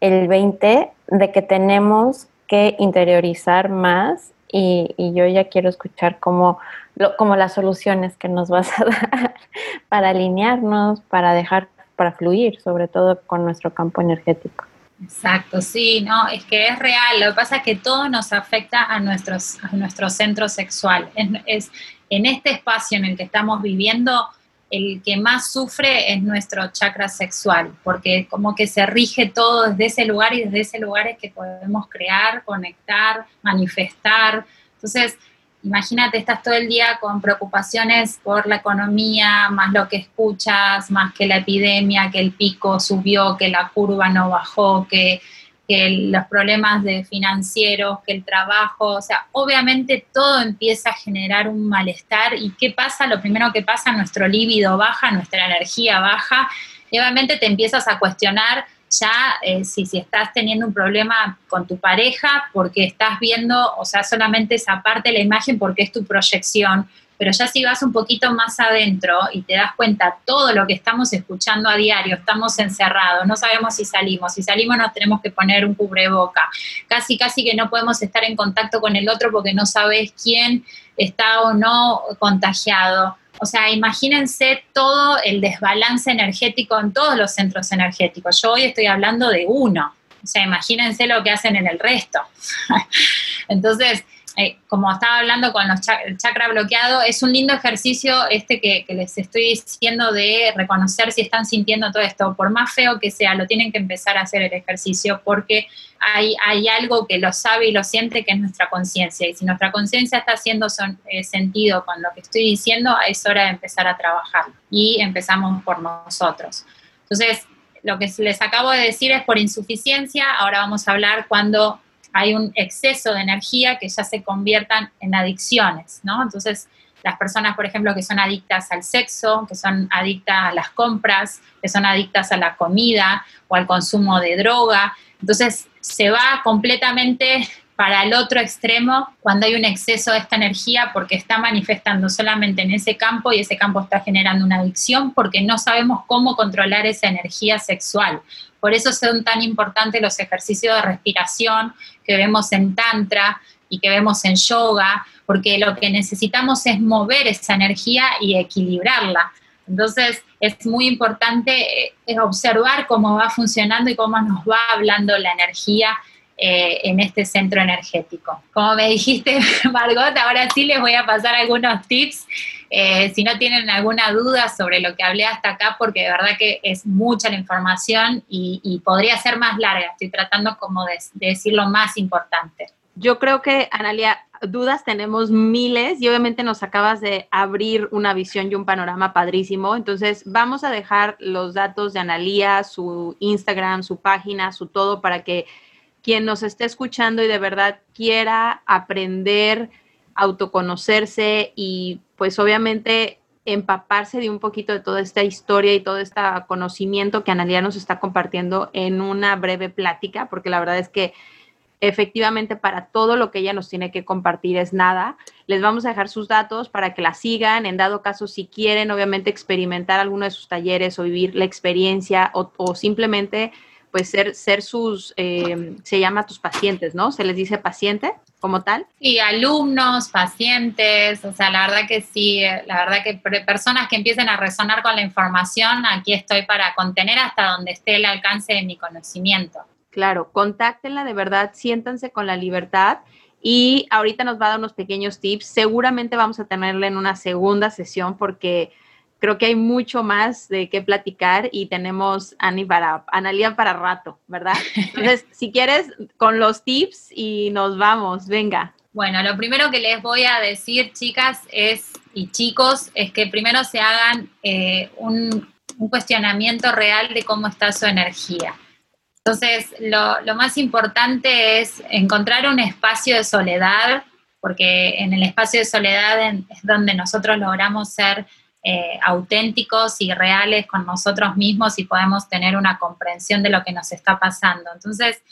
el 20 de que tenemos que interiorizar más y, yo ya quiero escuchar cómo, como las soluciones que nos vas a dar para alinearnos, para dejar, para fluir, sobre todo con nuestro campo energético. Exacto, sí, no, es que es real. Lo que pasa es que todo nos afecta a, nuestros, a nuestro centro sexual. es, en este espacio en el que estamos viviendo, el que más sufre es nuestro chakra sexual, porque como que se rige todo desde ese lugar y desde ese lugar es que podemos crear, conectar, manifestar. Entonces, imagínate, estás todo el día con preocupaciones por la economía, más lo que escuchas, más que la epidemia, que el pico subió, que la curva no bajó, que que los problemas de financieros, que el trabajo, o sea, obviamente todo empieza a generar un malestar y ¿qué pasa? Lo primero que pasa, nuestro líbido baja, nuestra energía baja y obviamente te empiezas a cuestionar ya eh, si, si estás teniendo un problema con tu pareja porque estás viendo, o sea, solamente esa parte de la imagen porque es tu proyección, pero ya si vas un poquito más adentro y te das cuenta todo lo que estamos escuchando a diario, estamos encerrados, no sabemos si salimos, si salimos nos tenemos que poner un cubreboca, casi casi que no podemos estar en contacto con el otro porque no sabes quién está o no contagiado. O sea, imagínense todo el desbalance energético en todos los centros energéticos. Yo hoy estoy hablando de uno. O sea, imagínense lo que hacen en el resto. Entonces, eh, como estaba hablando con los el chakra bloqueado, es un lindo ejercicio este que, les estoy diciendo de reconocer si están sintiendo todo esto. Por más feo que sea, lo tienen que empezar a hacer el ejercicio porque hay, algo que lo sabe y lo siente que es nuestra conciencia. Y si nuestra conciencia está haciendo eh, sentido con lo que estoy diciendo, es hora de empezar a trabajar. Y empezamos por nosotros. Entonces, lo que les acabo de decir es por insuficiencia. Ahora vamos a hablar cuando hay un exceso de energía que ya se conviertan en adicciones, ¿no? Entonces, las personas, por ejemplo, que son adictas al sexo, que son adictas a las compras, que son adictas a la comida o al consumo de droga, entonces se va completamente para el otro extremo cuando hay un exceso de esta energía porque está manifestando solamente en ese campo y ese campo está generando una adicción porque no sabemos cómo controlar esa energía sexual. Por eso son tan importantes los ejercicios de respiración que vemos en Tantra, y que vemos en yoga, porque lo que necesitamos es mover esa energía y equilibrarla. Entonces, es muy importante eh, observar cómo va funcionando y cómo nos va hablando la energía eh, en este centro energético. Como me dijiste, Margot, ahora sí les voy a pasar algunos tips. Eh, si no tienen alguna duda sobre lo que hablé hasta acá, porque de verdad que es mucha la información y, podría ser más larga. Estoy tratando como de, de decir lo más importante. Yo creo que, Analia, dudas tenemos miles y obviamente nos acabas de abrir una visión y un panorama padrísimo. Entonces, vamos a dejar los datos de Analia, su Instagram, su página, su todo, para que quien nos esté escuchando y de verdad quiera aprender, autoconocerse y pues obviamente empaparse de un poquito de toda esta historia y todo este conocimiento que Analia nos está compartiendo en una breve plática, porque la verdad es que efectivamente para todo lo que ella nos tiene que compartir es nada. Les vamos a dejar sus datos para que la sigan, en dado caso si quieren obviamente experimentar alguno de sus talleres o vivir la experiencia o, o simplemente pues ser, ser sus, eh, se llama tus pacientes, ¿no? Se les dice paciente como tal. Sí, alumnos, pacientes, o sea, la verdad que sí, la verdad que personas que empiecen a resonar con la información, aquí estoy para contener hasta donde esté el alcance de mi conocimiento. Claro, contáctenla de verdad, siéntanse con la libertad y ahorita nos va a dar unos pequeños tips. Seguramente vamos a tenerla en una segunda sesión porque creo que hay mucho más de qué platicar y tenemos Ani para, Analia para rato, ¿verdad? Entonces, si quieres, con los tips y nos vamos, venga. Bueno, lo primero que les voy a decir, chicas, es, y chicos, es que primero se hagan eh, un, cuestionamiento real de cómo está su energía. Entonces, lo, lo más importante es encontrar un espacio de soledad, porque en el espacio de soledad es donde nosotros logramos ser eh, auténticos y reales con nosotros mismos y podemos tener una comprensión de lo que nos está pasando. Entonces,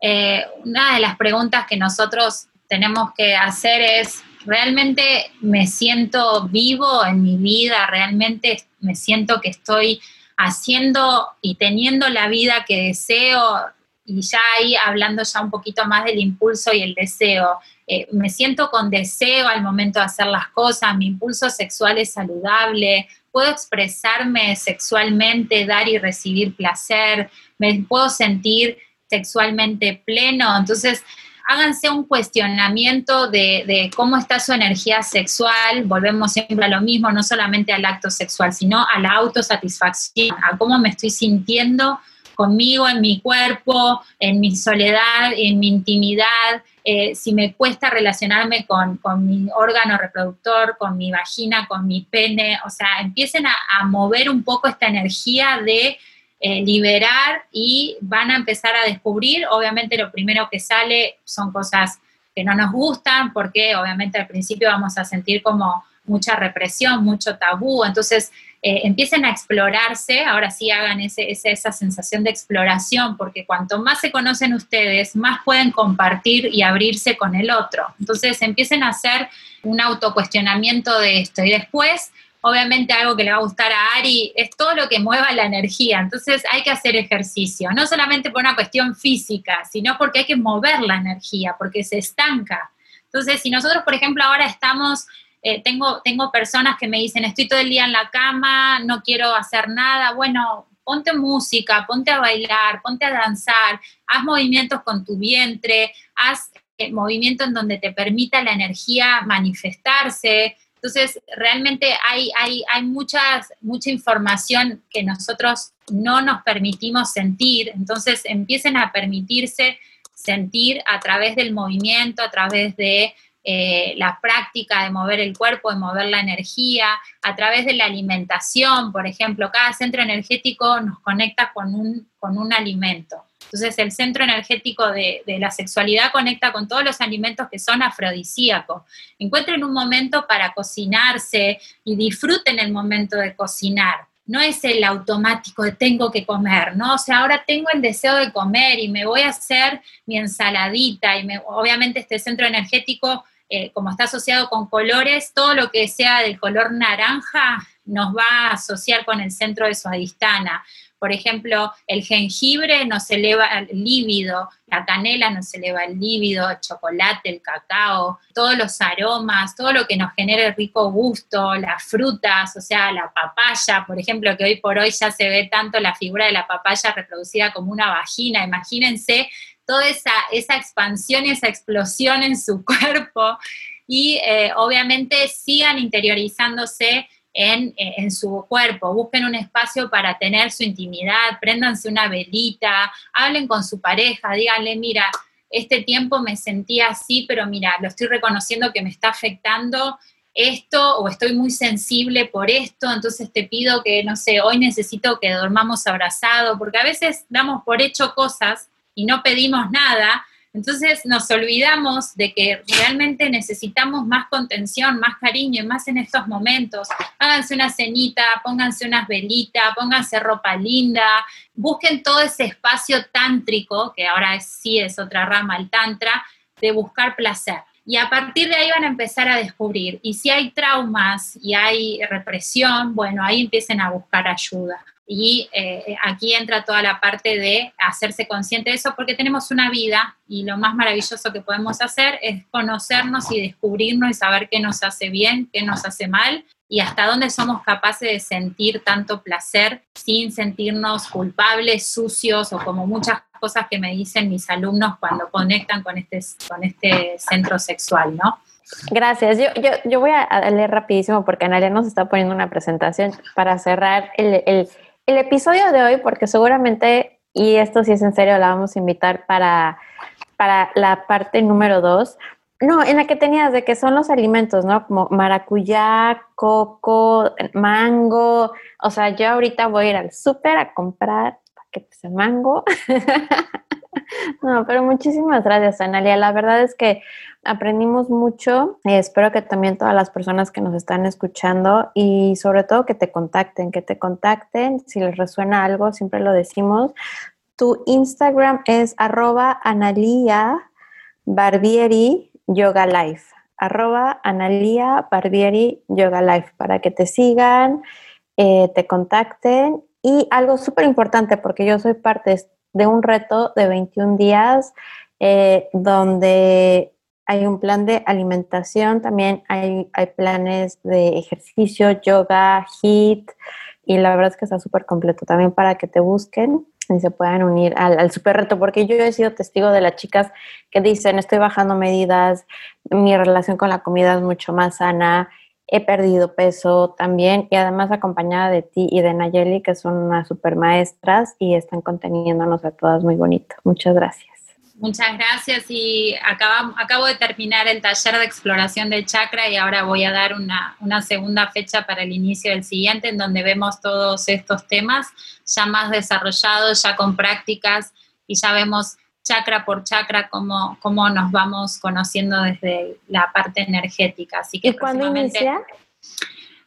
eh, una de las preguntas que nosotros tenemos que hacer es, ¿realmente me siento vivo en mi vida? ¿Realmente me siento que estoy haciendo y teniendo la vida que deseo? Y ya ahí hablando ya un poquito más del impulso y el deseo. Eh, me siento con deseo al momento de hacer las cosas, mi impulso sexual es saludable, puedo expresarme sexualmente, dar y recibir placer, me puedo sentir sexualmente pleno. Entonces, háganse un cuestionamiento de, de, cómo está su energía sexual, volvemos siempre a lo mismo, no solamente al acto sexual, sino a la autosatisfacción, a cómo me estoy sintiendo conmigo, en mi cuerpo, en mi soledad, en mi intimidad, eh, si me cuesta relacionarme con, mi órgano reproductor, con mi vagina, con mi pene, o sea, empiecen a, mover un poco esta energía de eh, liberar y van a empezar a descubrir, obviamente lo primero que sale son cosas que no nos gustan, porque obviamente al principio vamos a sentir como mucha represión, mucho tabú, entonces eh, empiecen a explorarse, ahora sí hagan esa sensación de exploración, porque cuanto más se conocen ustedes, más pueden compartir y abrirse con el otro. Entonces empiecen a hacer un autocuestionamiento de esto y después obviamente algo que le va a gustar a Ari es todo lo que mueva la energía. Entonces hay que hacer ejercicio, no solamente por una cuestión física, sino porque hay que mover la energía, porque se estanca. Entonces, si nosotros, por ejemplo, ahora estamos eh, tengo, tengo personas que me dicen, estoy todo el día en la cama, no quiero hacer nada. Bueno, ponte música, ponte a bailar, ponte a danzar, haz movimientos con tu vientre, haz eh, movimiento en donde te permita la energía manifestarse. Entonces, realmente hay, hay, hay muchas, mucha información que nosotros no nos permitimos sentir. Entonces, empiecen a permitirse sentir a través del movimiento, a través de eh, la práctica de mover el cuerpo, de mover la energía, a través de la alimentación, por ejemplo, cada centro energético nos conecta con un, con un alimento. Entonces el centro energético de, la sexualidad conecta con todos los alimentos que son afrodisíacos. Encuentren un momento para cocinarse y disfruten el momento de cocinar. No es el automático de tengo que comer, ¿no? O sea, ahora tengo el deseo de comer y me voy a hacer mi ensaladita y me, obviamente este centro energético eh, como está asociado con colores, todo lo que sea del color naranja nos va a asociar con el centro de su adistana. Por ejemplo, el jengibre nos eleva el líbido, la canela nos eleva el líbido, el chocolate, el cacao, todos los aromas, todo lo que nos genere rico gusto, las frutas, o sea, la papaya, por ejemplo, que hoy por hoy ya se ve tanto la figura de la papaya reproducida como una vagina. Imagínense toda esa, esa expansión y esa explosión en su cuerpo. Y eh, obviamente sigan interiorizándose en, eh, en, su cuerpo, busquen un espacio para tener su intimidad, préndanse una velita, hablen con su pareja, díganle, mira, este tiempo me sentía así, pero mira, lo estoy reconociendo que me está afectando esto o estoy muy sensible por esto, entonces te pido que, no sé, hoy necesito que dormamos abrazados, porque a veces damos por hecho cosas y no pedimos nada, entonces nos olvidamos de que realmente necesitamos más contención, más cariño y más en estos momentos. Háganse una cenita, pónganse unas velitas, pónganse ropa linda, busquen todo ese espacio tántrico, que ahora sí es otra rama, el tantra, de buscar placer. Y a partir de ahí van a empezar a descubrir. Y si hay traumas y hay represión, bueno, ahí empiecen a buscar ayuda. Y eh, aquí entra toda la parte de hacerse consciente de eso porque tenemos una vida y lo más maravilloso que podemos hacer es conocernos y descubrirnos y saber qué nos hace bien, qué nos hace mal y hasta dónde somos capaces de sentir tanto placer sin sentirnos culpables, sucios o como muchas cosas que me dicen mis alumnos cuando conectan con este, con este centro sexual, ¿no? Gracias. Yo, yo, yo voy a leer rapidísimo porque Analia nos está poniendo una presentación para cerrar el, el el episodio de hoy, porque seguramente, y esto sí es en serio, la vamos a invitar para, para la parte número dos. No, en la que tenías de que son los alimentos, ¿no? Como maracuyá, coco, mango. O sea, yo ahorita voy a ir al súper a comprar paquetes de mango. no, pero muchísimas gracias, Analia. La verdad es que aprendimos mucho y espero que también todas las personas que nos están escuchando y sobre todo que te contacten, que te contacten. Si les resuena algo, siempre lo decimos. Tu Instagram es arroba analia barbieri yoga life. Arroba analia barbieri yoga life para que te sigan, eh, te contacten. Y algo súper importante, porque yo soy parte de un reto de 21 días eh, donde hay un plan de alimentación, también hay, hay planes de ejercicio, yoga, HIIT, y la verdad es que está súper completo también para que te busquen y se puedan unir al, al super reto, porque yo he sido testigo de las chicas que dicen, estoy bajando medidas, mi relación con la comida es mucho más sana, he perdido peso también y además acompañada de ti y de Nayeli, que son unas super maestras y están conteniéndonos a todas muy bonito. Muchas gracias. Muchas gracias y acabo de terminar el taller de exploración del chakra y ahora voy a dar una, una, segunda fecha para el inicio del siguiente en donde vemos todos estos temas ya más desarrollados, ya con prácticas y ya vemos chakra por chakra cómo, cómo nos vamos conociendo desde la parte energética. Así que ¿Y cuándo inicia?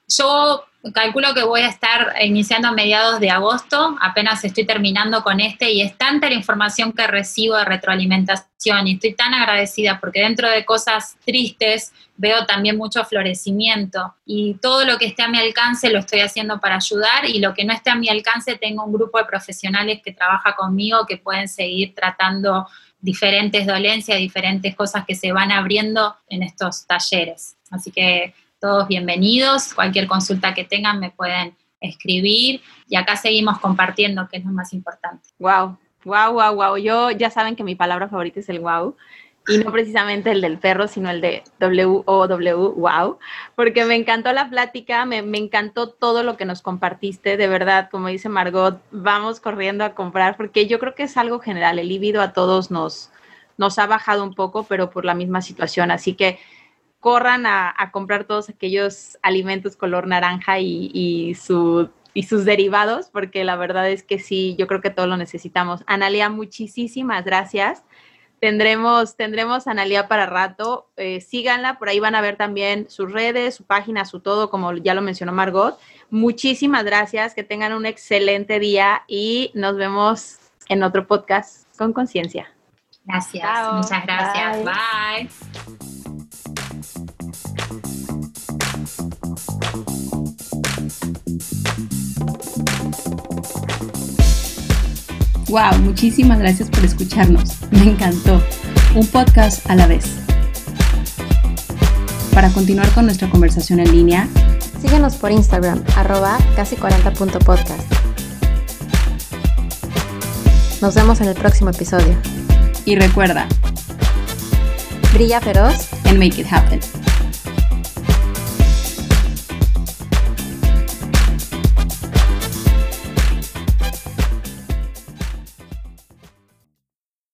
Yo calculo que voy a estar iniciando a mediados de agosto, apenas estoy terminando con este y es tanta la información que recibo de retroalimentación y estoy tan agradecida porque dentro de cosas tristes veo también mucho florecimiento y todo lo que esté a mi alcance lo estoy haciendo para ayudar y lo que no esté a mi alcance tengo un grupo de profesionales que trabaja conmigo que pueden seguir tratando diferentes dolencias, diferentes cosas que se van abriendo en estos talleres. Así que todos bienvenidos. Cualquier consulta que tengan me pueden escribir y acá seguimos compartiendo, que es lo más importante. Wow, wow, wow, wow. Yo ya saben que mi palabra favorita es el wow. Y no precisamente el del perro, sino el de W-O-W, wow, porque me encantó la plática, me, encantó todo lo que nos compartiste, de verdad, como dice Margot, vamos corriendo a comprar, porque yo creo que es algo general, el líbido a todos nos, nos ha bajado un poco, pero por la misma situación, así que corran a, comprar todos aquellos alimentos color naranja y, y, su, y sus derivados, porque la verdad es que sí, yo creo que todos lo necesitamos. Analia, muchísimas gracias. Tendremos, tendremos Analia para rato. Eh, síganla, por ahí van a ver también sus redes, su página, su todo, como ya lo mencionó Margot. Muchísimas gracias, que tengan un excelente día y nos vemos en otro podcast con conciencia. Gracias, muchas gracias. Bye. Bye. Wow, muchísimas gracias por escucharnos. Me encantó. Un podcast a la vez. Para continuar con nuestra conversación en línea, síguenos por Instagram, arroba casi 40.podcast. Nos vemos en el próximo episodio. Y recuerda, brilla feroz and make it happen.